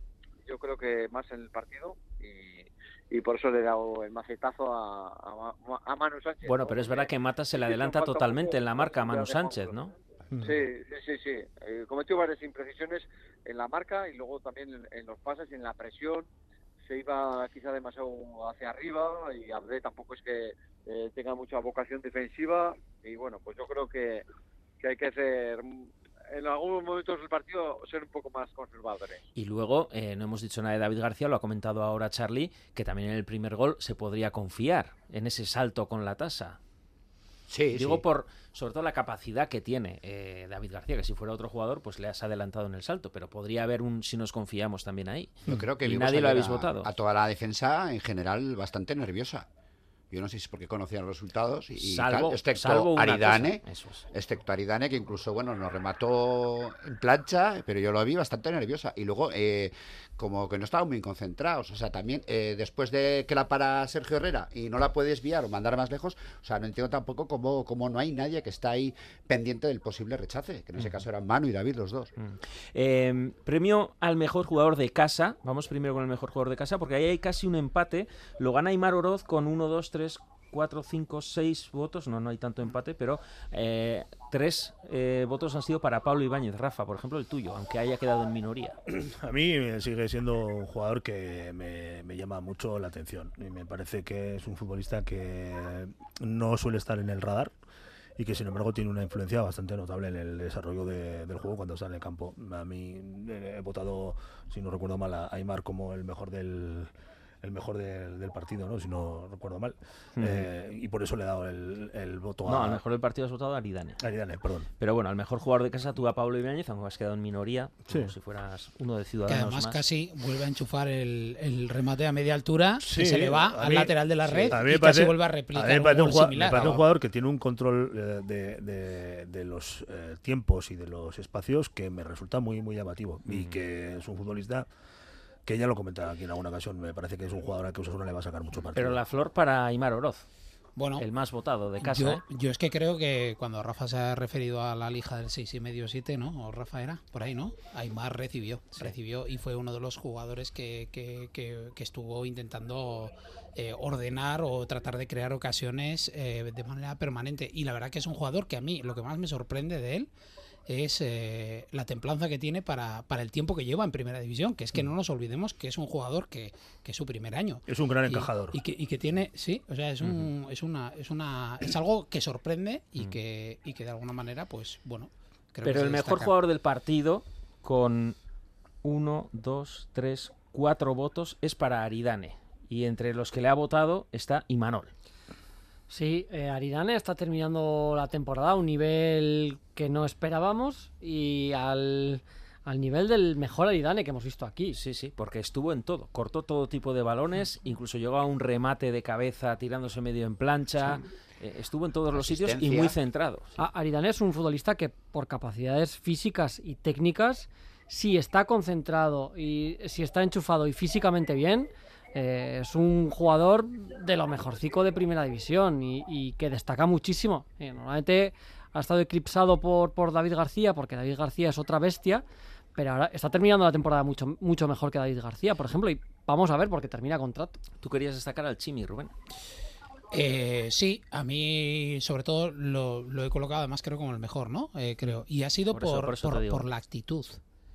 [SPEAKER 9] yo creo que más en el partido y, y por eso le he dado el macetazo a, a, Ma- a Manu Sánchez.
[SPEAKER 2] Bueno,
[SPEAKER 9] ¿no?
[SPEAKER 2] pero es verdad que Mata se le adelanta totalmente en la marca a Manu. Sánchez, ¿no?
[SPEAKER 9] Sí, sí, sí, sí. Eh, cometió varias imprecisiones en la marca y luego también en, en los pases, en la presión. Se iba quizá demasiado hacia arriba y Abde tampoco es que eh, tenga mucha vocación defensiva. Y bueno, pues yo creo que, que hay que hacer mm, en algunos momentos del partido ser un poco más conservadores.
[SPEAKER 2] Y luego, eh, no hemos dicho nada de David García, lo ha comentado ahora Charlie, que también en el primer gol se podría confiar en ese salto con la tasa.
[SPEAKER 6] Sí,
[SPEAKER 2] Digo
[SPEAKER 6] sí.
[SPEAKER 2] por, sobre todo la capacidad que tiene eh, David García, que si fuera otro jugador, pues le has adelantado en el salto, pero podría haber un si nos confiamos también ahí.
[SPEAKER 6] Yo creo que
[SPEAKER 2] y nadie lo habéis
[SPEAKER 6] a-
[SPEAKER 2] votado.
[SPEAKER 6] A toda la defensa en general bastante nerviosa. Yo no sé si es porque conocían los resultados y, y
[SPEAKER 2] Salvo-
[SPEAKER 6] tal, excepto
[SPEAKER 2] salvo
[SPEAKER 6] Aridane,
[SPEAKER 2] eso es.
[SPEAKER 6] excepto Aridane que incluso bueno nos remató en plancha, pero yo lo vi bastante nerviosa y luego eh, como que no estaban muy concentrados, o sea también eh, después de que la para Sergio Herrera y no la puede desviar o mandar más lejos, o sea no entiendo tampoco cómo, cómo no hay nadie que está ahí pendiente del posible rechace, que en ese caso eran Manu y David los dos.
[SPEAKER 2] Eh, premio al mejor jugador de casa. Vamos primero con el mejor jugador de casa, porque ahí hay casi un empate. Lo gana Aymar Oroz con 1, 2, 3, 4, 5, 6 votos. No, no hay tanto empate, pero eh, tres eh, votos han sido para Pablo Ibáñez. Rafa, por ejemplo, el tuyo, aunque haya quedado en minoría.
[SPEAKER 3] A mí sigue siendo un jugador que me, me llama mucho la atención y me parece que es un futbolista que no suele estar en el radar y que sin embargo tiene una influencia bastante notable en el desarrollo de- del juego cuando está en el campo. A mí eh, he votado, si no recuerdo mal, a Aymar como el mejor del el mejor del, del partido, ¿no? si no recuerdo mal.
[SPEAKER 2] Ujú.
[SPEAKER 3] Eh, y por eso le he dado el, el voto
[SPEAKER 2] No,
[SPEAKER 3] a
[SPEAKER 2] al mejor del partido has votado a Aridane.
[SPEAKER 3] Aridane, perdón.
[SPEAKER 2] Pero bueno, al mejor jugador de casa tú a Pablo Ibáñez, aunque has quedado en minoría, como
[SPEAKER 3] Sí.
[SPEAKER 2] si fueras uno de
[SPEAKER 8] Que
[SPEAKER 2] Ciudadanos
[SPEAKER 8] además
[SPEAKER 2] más.
[SPEAKER 8] casi vuelve a enchufar el, el remate a media altura
[SPEAKER 3] Sí,
[SPEAKER 8] y se le va
[SPEAKER 3] a
[SPEAKER 8] al
[SPEAKER 3] mí-
[SPEAKER 8] lateral de la
[SPEAKER 3] sí,
[SPEAKER 8] red
[SPEAKER 3] a mí
[SPEAKER 8] y
[SPEAKER 3] me
[SPEAKER 8] casi
[SPEAKER 3] parece-
[SPEAKER 8] vuelve a
[SPEAKER 3] a
[SPEAKER 8] replicar
[SPEAKER 3] mí me
[SPEAKER 8] un
[SPEAKER 3] parece un jugador,
[SPEAKER 8] similar.
[SPEAKER 3] me parece un jugador que tiene un control eh, de, de- de los eh, tiempos y de los espacios que me resulta muy muy llamativo y que es un futbolista que ya lo comentaba aquí en alguna ocasión me parece que es un jugador al que Osasuna le va a sacar mucho partido
[SPEAKER 2] Pero la flor para Aymar Oroz.
[SPEAKER 8] Bueno,
[SPEAKER 2] el más votado de casa.
[SPEAKER 8] Yo,
[SPEAKER 2] ¿eh?
[SPEAKER 8] yo es que creo que cuando Rafa se ha referido a la lija del 6 y medio 7, ¿no? O Rafa era, por ahí, ¿no? Aymar recibió, recibió y fue uno de los jugadores que, que, que- que estuvo intentando eh, ordenar o tratar de crear ocasiones eh, de manera permanente. Y la verdad que es un jugador que a mí lo que más me sorprende de él es eh, la templanza que tiene para, para el tiempo que lleva en primera división, que es que no nos olvidemos que es un jugador que, que es su primer año.
[SPEAKER 3] Es un gran
[SPEAKER 8] Y-
[SPEAKER 3] encajador.
[SPEAKER 8] Y que, y que tiene, sí, o sea, es un, es una, es una, es algo que sorprende y que, y que de alguna manera, pues, bueno, creo que
[SPEAKER 2] Pero
[SPEAKER 8] se
[SPEAKER 2] el mejor
[SPEAKER 8] destaca.
[SPEAKER 2] jugador del partido, con uno, dos, tres, cuatro votos, es para Aridane. Y entre los que le ha votado está Imanol.
[SPEAKER 7] Sí, eh, Aridane está terminando la temporada a un nivel que no esperábamos y al, al nivel del mejor Aridane que hemos visto aquí.
[SPEAKER 2] Sí, sí, porque estuvo en todo. Cortó todo tipo de balones, incluso llegó a un remate de cabeza tirándose medio en plancha. Eh, estuvo en todos los sitios y muy centrado.
[SPEAKER 7] A- Aridane es un futbolista que por capacidades físicas y técnicas, si está concentrado y si está enchufado y físicamente bien, eh, es un jugador de lo mejorcico de primera división y, y que destaca muchísimo. Eh, normalmente ha estado eclipsado por, por David García, porque David García es otra bestia, pero ahora está terminando la temporada mucho, mucho mejor que David García, por ejemplo, y vamos a ver porque termina contrato.
[SPEAKER 2] Tú querías destacar al Chimi, Rubén.
[SPEAKER 8] Eh, sí, a mí sobre todo lo, lo he colocado además creo como el mejor, ¿no? Eh, creo. Y ha sido
[SPEAKER 2] Por
[SPEAKER 8] por,
[SPEAKER 2] eso- por eso te
[SPEAKER 8] por-
[SPEAKER 2] digo.
[SPEAKER 8] por la actitud.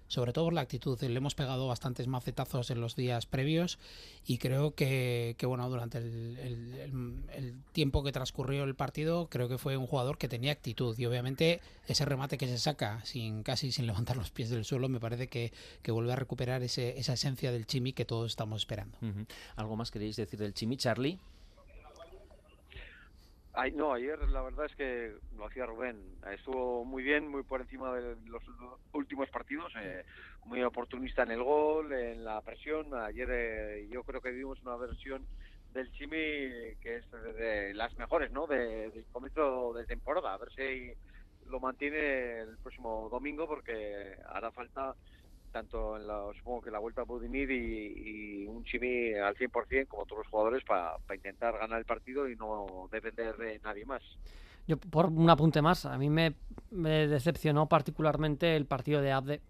[SPEAKER 8] Sobre todo por la actitud. Le hemos pegado bastantes macetazos en los días previos y creo que, bueno, durante el, tiempo que transcurrió el partido, creo que fue un jugador que tenía actitud. Y obviamente ese remate que se saca sin casi sin levantar los pies del suelo, me parece que, que vuelve a recuperar esa esencia del chimi que todos estamos esperando.
[SPEAKER 2] ¿Algo más queréis decir del Chimi, Charlie?
[SPEAKER 9] No, ayer la verdad es que lo hacía Rubén. Estuvo muy bien, muy por encima de los últimos partidos. eh, muy oportunista en el gol, en la presión. Ayer eh, yo creo que vimos una versión del Chimi que es de, de las mejores, ¿no? De- del comienzo de temporada. A ver si lo mantiene el próximo domingo porque hará falta tanto en la, supongo que la vuelta a Budimir y, un Chimi al 100% como todos los jugadores para intentar ganar el partido y no depender de nadie más.
[SPEAKER 7] Yo, por un apunte más, a mí me decepcionó particularmente el partido de Abde,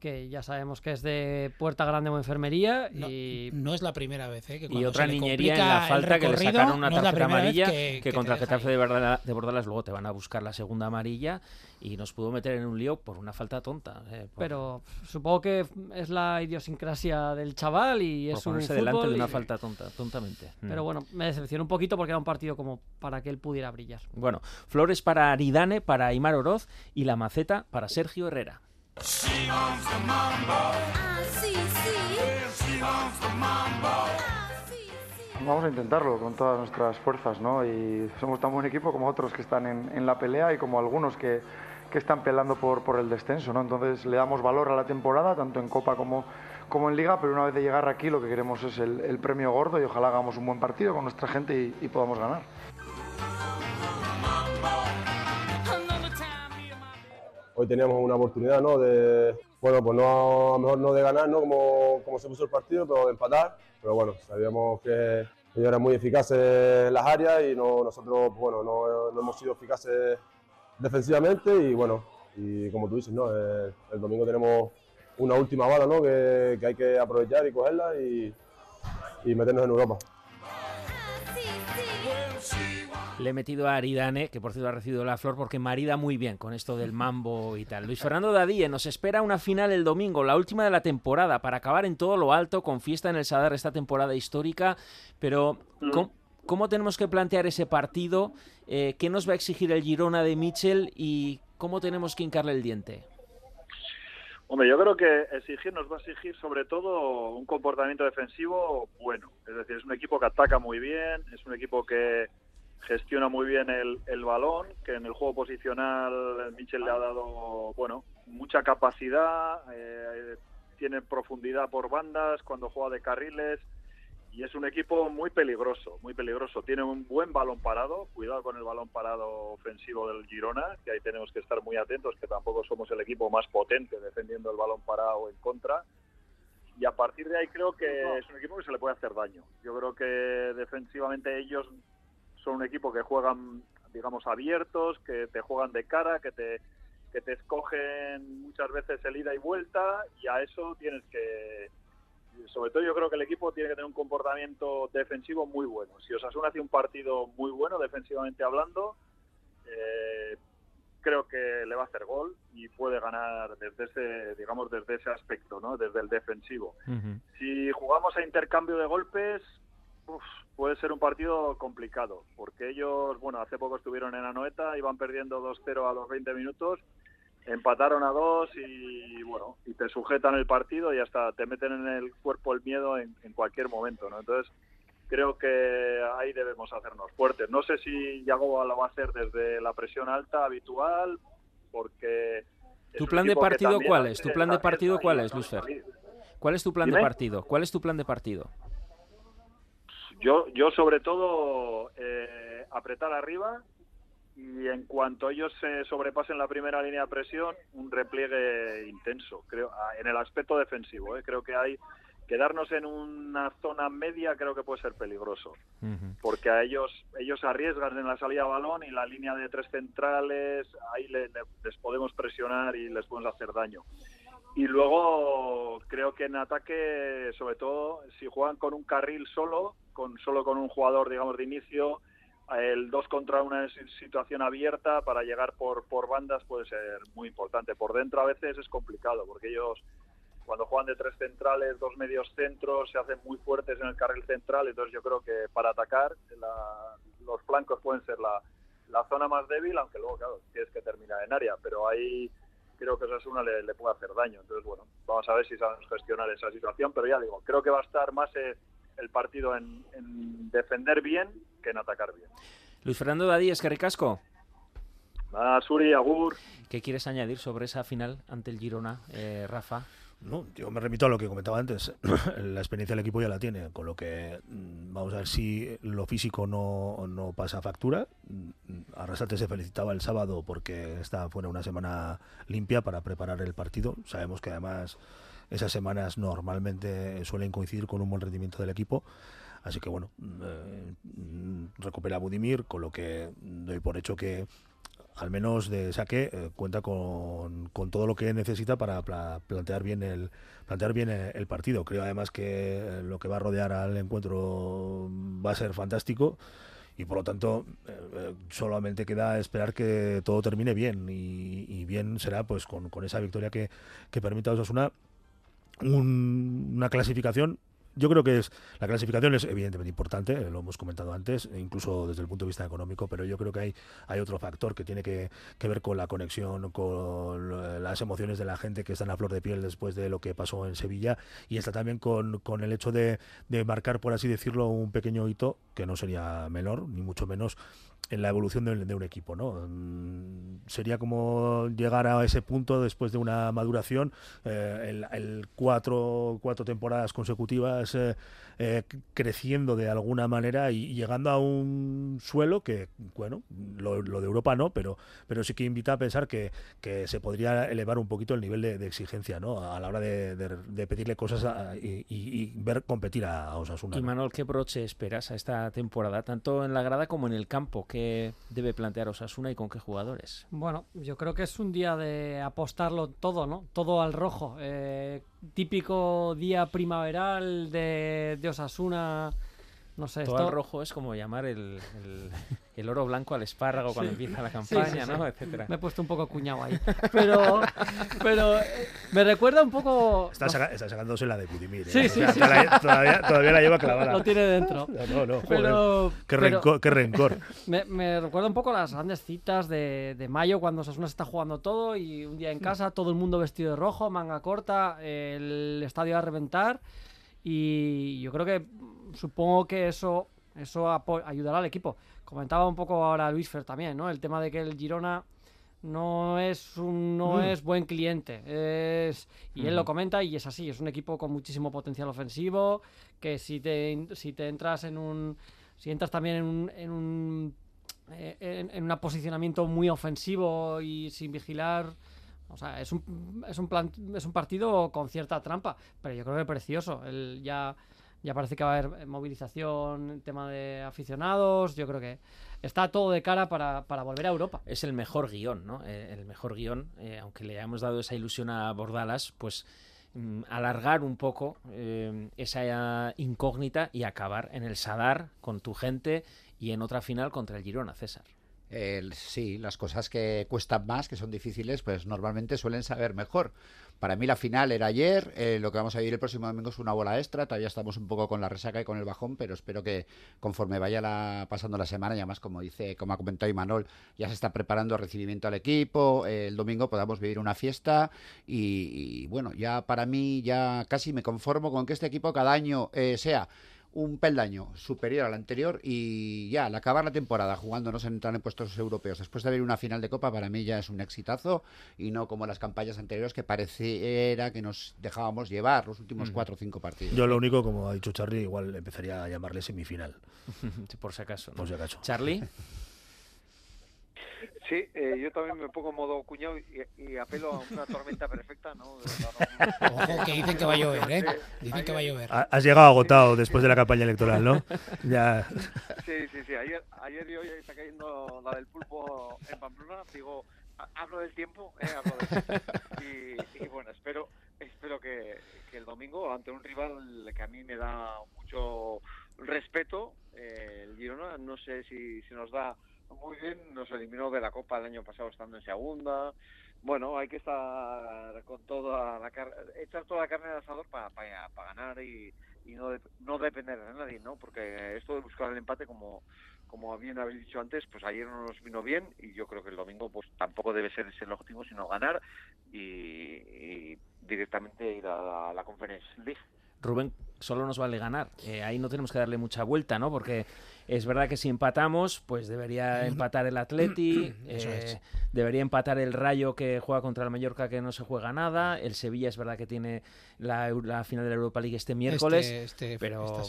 [SPEAKER 7] que ya sabemos que es de puerta grande o enfermería.
[SPEAKER 8] No,
[SPEAKER 7] y
[SPEAKER 8] no es la primera vez, ¿eh? Que
[SPEAKER 2] Y otra
[SPEAKER 8] se
[SPEAKER 2] niñería en la falta que le sacaron una
[SPEAKER 8] no
[SPEAKER 2] tarjeta amarilla
[SPEAKER 8] que,
[SPEAKER 2] que,
[SPEAKER 8] que
[SPEAKER 2] contra
[SPEAKER 8] te
[SPEAKER 2] el Getafe de, de Bordalas luego te van a buscar la segunda amarilla y nos pudo meter en un lío por una falta tonta. eh, por-
[SPEAKER 7] Pero supongo que es la idiosincrasia del chaval y
[SPEAKER 2] por
[SPEAKER 7] es un
[SPEAKER 2] ponerse delante
[SPEAKER 7] fútbol
[SPEAKER 2] de una
[SPEAKER 7] y-
[SPEAKER 2] falta tonta, tontamente. Mm.
[SPEAKER 7] Pero bueno, me decepcionó un poquito porque era un partido como para que él pudiera brillar.
[SPEAKER 2] Bueno, flores para Aridane, para Aymar Oroz y la maceta para Sergio Herrera.
[SPEAKER 5] Vamos a intentarlo con todas nuestras fuerzas, ¿no? Y somos tan buen equipo como otros que están en, la pelea y como algunos que, que están peleando por, por el descenso, ¿no? Entonces le damos valor a la temporada, tanto en Copa como, como en Liga, pero una vez de llegar aquí lo que queremos es el, premio gordo y ojalá hagamos un buen partido con nuestra gente y podamos ganar.
[SPEAKER 11] Hoy teníamos una oportunidad ¿no? de, bueno, pues no, a mejor no de ganar ¿no? como, como se puso el partido, pero de empatar. Pero bueno, sabíamos que ellos eran muy eficaces las áreas y no, nosotros pues bueno, no, no hemos sido eficaces defensivamente y bueno, y como tú dices, ¿no? el, el domingo tenemos una última bala ¿no? que, que hay que aprovechar y cogerla y, y meternos en Europa.
[SPEAKER 2] Le he metido a Aridane, que por cierto ha recibido la flor porque marida muy bien con esto del mambo y tal. Luis Fernando Dadíe nos espera una final el domingo, la última de la temporada, para acabar en todo lo alto con fiesta en el Sadar esta temporada histórica. Pero, ¿cómo, cómo tenemos que plantear ese partido? Eh, ¿Qué nos va a exigir el Girona de Michel y cómo tenemos que hincarle el diente?
[SPEAKER 10] Hombre, yo creo que exigir nos va a exigir sobre todo un comportamiento defensivo bueno. Es decir, es un equipo que ataca muy bien, es un equipo que gestiona muy bien el, el balón, que en el juego posicional Michel le ha dado, bueno, mucha capacidad, eh, tiene profundidad por bandas cuando juega de carriles y es un equipo muy peligroso, muy peligroso. Tiene un buen balón parado, cuidado con el balón parado ofensivo del Girona, que ahí tenemos que estar muy atentos, que tampoco somos el equipo más potente defendiendo el balón parado en contra. Y a partir de ahí creo que es un equipo que se le puede hacer daño. Yo creo que defensivamente ellos son un equipo que juegan, digamos, abiertos, que te juegan de cara, que te, que te escogen muchas veces el ida y vuelta y a eso tienes que... Sobre todo yo creo que el equipo tiene que tener un comportamiento defensivo muy bueno. Si Osasuna hace un partido muy bueno defensivamente hablando, eh, creo que le va a hacer gol y puede ganar desde ese, digamos, desde ese aspecto, ¿no? Desde el defensivo. Si jugamos a intercambio de golpes, uf, puede ser un partido complicado, porque ellos, bueno, hace poco estuvieron en Anoeta, iban perdiendo 2-0 a los 20 minutos, empataron a 2 y, bueno, y te sujetan el partido y hasta te meten en el cuerpo el miedo en, en cualquier momento, ¿no? Entonces, creo que ahí debemos hacernos fuertes. No sé si Yago lo va a hacer desde la presión alta habitual, porque...
[SPEAKER 2] ¿Tu plan de partido cuál es? ¿Tu plan de partido cuál es,
[SPEAKER 10] salir.
[SPEAKER 2] ¿Cuál es tu plan de partido? ¿Cuál es tu plan de partido?
[SPEAKER 10] Yo, yo sobre todo eh, apretar arriba y en cuanto ellos se sobrepasen la primera línea de presión, un repliegue intenso, creo, en el aspecto defensivo. eh. Creo que hay quedarnos en una zona media creo que puede ser peligroso, porque a ellos ellos arriesgan en la salida de balón y la línea de tres centrales ahí le- le- les podemos presionar y les podemos hacer daño. Y luego creo que en ataque, sobre todo, si juegan con un carril solo, con solo con un jugador, digamos, de inicio, el dos contra una situación abierta para llegar por, por bandas puede ser muy importante. Por dentro a veces es complicado, porque ellos cuando juegan de tres centrales, dos medios centros, se hacen muy fuertes en el carril central, entonces yo creo que para atacar la- los flancos pueden ser la, la zona más débil, aunque luego, claro, tienes que terminar en área, pero ahí creo que Osasuna le, le puede hacer daño. Entonces, bueno, vamos a ver si sabemos gestionar esa situación, pero ya digo, creo que va a estar más eh, el partido en, en defender bien que en atacar bien.
[SPEAKER 2] Luis Fernando Dadí, es que ricasco.
[SPEAKER 10] Nada, Suri, Agur.
[SPEAKER 2] ¿Qué quieres añadir sobre esa final ante el Girona, eh, Rafa?
[SPEAKER 3] No, yo me remito a lo que comentaba antes. la experiencia del equipo ya la tiene, con lo que mm, vamos a ver si lo físico no, no pasa factura. Mm, Arrasate se felicitaba el sábado porque esta fue una semana limpia para preparar el partido. Sabemos que además esas semanas normalmente suelen coincidir con un buen rendimiento del equipo. Así que bueno, eh, mm, recupera Budimir, con lo que doy por hecho que al menos de saque, eh, cuenta con, con, todo lo que necesita para plantear bien el plantear bien el, partido. Creo además que lo que va a rodear al encuentro va a ser fantástico y por lo tanto eh, solamente queda esperar que todo termine bien y, bien será pues con, esa victoria que, que permita a Osasuna un, una clasificación yo creo que es la clasificación es evidentemente importante, eh, lo hemos comentado antes, e incluso desde el punto de vista económico, pero yo creo que hay, hay otro factor que tiene que, ver con la conexión, con eh, las emociones de la gente que está en la flor de piel después de lo que pasó en Sevilla y está también con, con el hecho de marcar, por así decirlo, un pequeño hito, que no sería menor, ni mucho menos, en la evolución de, un equipo. ¿no? Mm, sería como llegar a ese punto después de una maduración, eh, el, cuatro, cuatro temporadas consecutivas eh, eh, creciendo de alguna manera y, llegando a un suelo que, bueno, lo, de Europa no, pero, pero sí que invita a pensar que, que se podría elevar un poquito el nivel de, exigencia ¿no? a la hora de, pedirle cosas y, ver competir a, Osasuna.
[SPEAKER 2] Y Manuel, ¿qué broche esperas a esta temporada, tanto en la grada como en el campo? ¿Qué debe plantear Osasuna y con qué jugadores?
[SPEAKER 7] Bueno, yo creo que es un día de apostarlo todo, ¿no? Todo al rojo. Eh, típico día primaveral de, de Osasuna no sé,
[SPEAKER 2] Todo esto... rojo es como llamar el, el, oro blanco al espárrago cuando empieza la campaña, ¿no? Etcétera.
[SPEAKER 7] Me he puesto un poco cuñado ahí. Pero, pero eh, me recuerda un poco...
[SPEAKER 3] Está, sacándose la de Budimir. ¿eh?
[SPEAKER 7] Sí, sí, sí.
[SPEAKER 3] Todavía, todavía, la lleva clavada.
[SPEAKER 7] Lo tiene dentro.
[SPEAKER 3] No, no, pero, qué, rencor, qué rencor.
[SPEAKER 7] Me, me, recuerda un poco las grandes citas de, de mayo cuando Sasuna se está jugando todo y un día en casa todo el mundo vestido de rojo, manga corta, el estadio a reventar y yo creo que supongo que eso, eso ayudará al equipo. Comentaba un poco ahora Luis Fer también, ¿no? El tema de que el Girona no es un, no mm. es buen cliente es y él lo comenta y es así es un equipo con muchísimo potencial ofensivo que si te si te entras en un si entras también en un, en un eh, en, un posicionamiento muy ofensivo y sin vigilar o sea es un es un plan, es un partido con cierta trampa pero yo creo que precioso el ya ya parece que va a haber movilización, tema de aficionados. Yo creo que está todo de cara para, volver a Europa.
[SPEAKER 2] Es el mejor guion, ¿no? Eh, el mejor guion, eh, aunque le hayamos dado esa ilusión a Bordalas, pues mm, alargar un poco eh, esa incógnita y acabar en el Sadar con tu gente y en otra final contra el Girona, César.
[SPEAKER 6] sí, las cosas que cuestan más, que son difíciles, pues normalmente suelen saber mejor. Para mí la final era ayer, eh, lo que vamos a vivir el próximo domingo es una bola extra, todavía estamos un poco con la resaca y con el bajón, pero espero que conforme vaya la, pasando la semana, y además como dice, como ha comentado Imanol, ya se está preparando el recibimiento al equipo, eh, el domingo podamos vivir una fiesta y, bueno, ya para mí ya casi me conformo con que este equipo cada año eh, sea un peldaño superior al anterior y ya al acabar la temporada jugándonos en entrar en puestos europeos después de haber una final de copa para mí ya es un exitazo y no como las campañas anteriores que pareciera que nos dejábamos llevar los últimos cuatro o cinco partidos.
[SPEAKER 3] Yo lo único, como ha dicho Charlie, igual empezaría a llamarle semifinal.
[SPEAKER 2] por si acaso.
[SPEAKER 3] Por si acaso.
[SPEAKER 2] Charlie.
[SPEAKER 9] Sí, eh, yo también me pongo en modo cuñado y, apelo a una tormenta perfecta, ¿no?
[SPEAKER 8] Ojo, que dicen que va a llover, ¿eh? Dicen que va a llover.
[SPEAKER 3] Has llegado agotado después de la campaña electoral, ¿no? ya.
[SPEAKER 9] Sí, sí, sí. Ayer, ayer y hoy está cayendo la del pulpo en Pamplona. Digo, hablo del tiempo, ¿eh? Hablo del y, y, bueno, espero, espero que, que, el domingo, ante un rival que a mí me da mucho respeto, eh, el Girona, no sé si, si nos da muy bien, nos eliminó de la Copa el año pasado estando en segunda. Bueno, hay que estar con toda la carne, echar toda la carne al asador para, para, ganar y, y no, no depender de nadie, ¿no? Porque esto de buscar el empate, como, como bien habéis dicho antes, pues ayer no nos vino bien y yo creo que el domingo pues tampoco debe ser ese el objetivo, sino ganar y, directamente ir a la, League.
[SPEAKER 2] Rubén, solo nos vale ganar. Eh, ahí no tenemos que darle mucha vuelta, ¿no? Porque es verdad que si empatamos, pues debería empatar el Atleti, eh, debería empatar el Rayo que juega contra el Mallorca que no se juega nada, el Sevilla es verdad que tiene la, final de la Europa League este miércoles, este, este, pero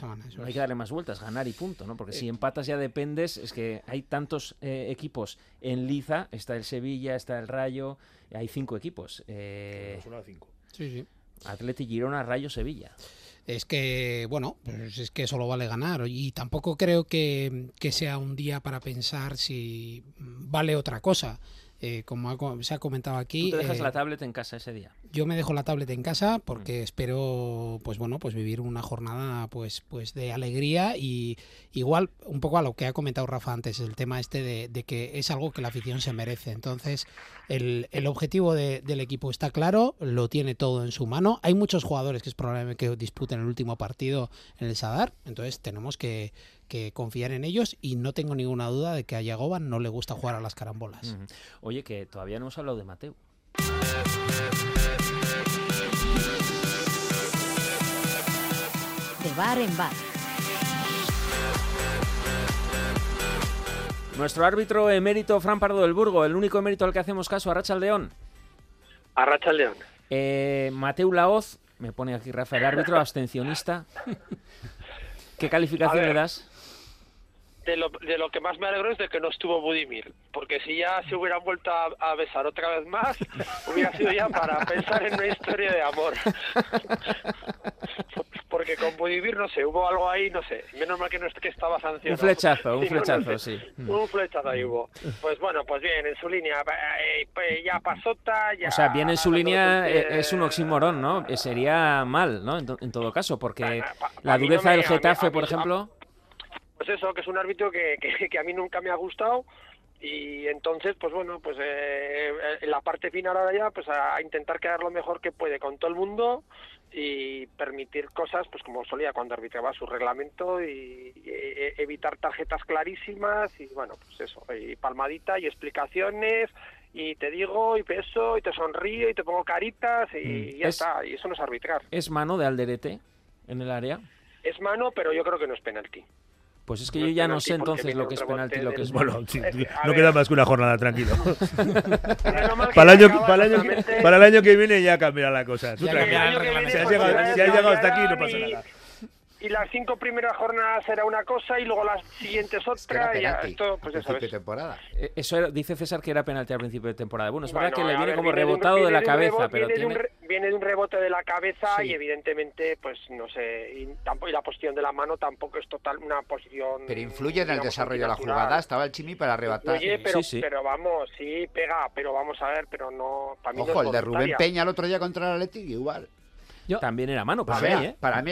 [SPEAKER 2] hay que darle más vueltas, ganar y punto, ¿no? Porque si eh. empatas ya dependes, es que hay tantos eh, equipos en liza, está el Sevilla, está el Rayo, hay cinco equipos.
[SPEAKER 3] Eh, cinco.
[SPEAKER 2] Sí, sí. Atleti, Girona, Rayo, Sevilla.
[SPEAKER 8] Es que, bueno, pues es que solo vale ganar. Y tampoco creo que, que sea un día para pensar si vale otra cosa. Eh, como ha se ha comentado aquí.
[SPEAKER 2] Tú te dejas
[SPEAKER 8] eh,
[SPEAKER 2] la tablet en casa ese día.
[SPEAKER 8] yo me dejo la tablet en casa porque espero, pues bueno, pues vivir una jornada, pues, pues de alegría y igual un poco a lo que ha comentado Rafa antes, el tema este de, de que es algo que la afición se merece. Entonces, el, el objetivo de- del equipo está claro, lo tiene todo en su mano. Hay muchos jugadores que es probable que disputen el último partido en el Sadar, entonces tenemos que, que confiar en ellos y no tengo ninguna duda de que a Yagoban no le gusta jugar a las carambolas.
[SPEAKER 2] Oye, que todavía no hemos hablado de Mateo.
[SPEAKER 1] De bar en bar.
[SPEAKER 2] Nuestro árbitro emérito Fran Pardo del Burgo, el único emérito al que hacemos caso, a Racha León.
[SPEAKER 12] Arracha León.
[SPEAKER 2] Eh, Mateu Laoz, me pone aquí Rafael árbitro, abstencionista. ¿Qué calificación le das?
[SPEAKER 12] De lo, de lo que más me alegro es de que no estuvo Budimir, porque si ya se hubieran vuelto a, a besar otra vez más, hubiera sido ya para pensar en una historia de amor. porque con Budimir, no sé, hubo algo ahí, no sé, menos mal que no es que estaba sancionado.
[SPEAKER 2] Un flechazo, un
[SPEAKER 12] Sí, no, no
[SPEAKER 2] flechazo,
[SPEAKER 12] sé.
[SPEAKER 2] sí.
[SPEAKER 12] Un flechazo ahí hubo. Pues bueno, pues bien, en su línea, eh, pues ya pasota, ya...
[SPEAKER 2] O sea, bien en su línea
[SPEAKER 12] eh,
[SPEAKER 2] es un oxímoron, ¿no? Eh, Sería mal, ¿no? En, to- en todo caso, porque la
[SPEAKER 12] no
[SPEAKER 2] dureza
[SPEAKER 12] me-
[SPEAKER 2] del
[SPEAKER 12] a mí-
[SPEAKER 2] Getafe,
[SPEAKER 12] a mí-
[SPEAKER 2] por ejemplo...
[SPEAKER 12] pues eso, que es un árbitro que, que, que a mí nunca me ha gustado y entonces, pues bueno, pues eh, en la parte final ahora ya, pues a, a intentar quedar lo mejor que puede con todo el mundo y permitir cosas, pues como solía cuando arbitraba su reglamento y, y, e- evitar tarjetas clarísimas y bueno, pues eso, y palmadita y explicaciones y te digo y peso y te sonrío y te pongo caritas y
[SPEAKER 2] Mm.
[SPEAKER 12] ya
[SPEAKER 2] Es-
[SPEAKER 12] está, y eso no es arbitrar.
[SPEAKER 2] ¿Es mano de Alderete en el área?
[SPEAKER 12] Es mano, pero yo creo que no es penalti.
[SPEAKER 2] Pues es que
[SPEAKER 12] No
[SPEAKER 2] yo ya no sé entonces lo que es penalti y lo que es
[SPEAKER 3] Bueno, sí,
[SPEAKER 12] Es que, a
[SPEAKER 3] no queda más que una jornada, tranquilo. Para, el año,
[SPEAKER 12] acaba
[SPEAKER 3] para, el año,
[SPEAKER 12] totalmente-
[SPEAKER 3] para el año que viene ya cambiará la cosa. Tú
[SPEAKER 8] Ya
[SPEAKER 3] tranquilo. Si has llegado, hasta aquí no pasa nada.
[SPEAKER 12] Y las cinco primeras jornadas será una cosa y luego las siguientes
[SPEAKER 6] Es que era
[SPEAKER 12] otra. y esto, pues ya
[SPEAKER 6] principio
[SPEAKER 12] sabes.
[SPEAKER 6] de temporada.
[SPEAKER 2] Eh, Eso era- dice César que era penalti al principio de temporada. Bueno, es verdad que le
[SPEAKER 12] a
[SPEAKER 2] viene
[SPEAKER 12] ver,
[SPEAKER 2] como
[SPEAKER 12] viene de un-
[SPEAKER 2] rebotado de la cabeza,
[SPEAKER 12] rebote-
[SPEAKER 2] pero
[SPEAKER 12] viene de un
[SPEAKER 2] tiene...
[SPEAKER 12] viene de un rebote de la cabeza
[SPEAKER 2] Sí.
[SPEAKER 12] y evidentemente, pues no sé, y, tampoco, y la posición de la mano tampoco es total una posición.
[SPEAKER 6] Pero influye en el desarrollo de la jugada. Estaba el Chimi para arrebatar.
[SPEAKER 12] Oye, pero,
[SPEAKER 2] Sí, sí.
[SPEAKER 12] pero vamos, sí, pega, pero vamos a ver, pero no. Para mí
[SPEAKER 6] Ojo, el de Rubén. Peña el otro día contra el Athletic, igual.
[SPEAKER 2] También era mano para
[SPEAKER 6] Para
[SPEAKER 2] mí,
[SPEAKER 6] mí,
[SPEAKER 2] ¿eh?
[SPEAKER 6] para mí,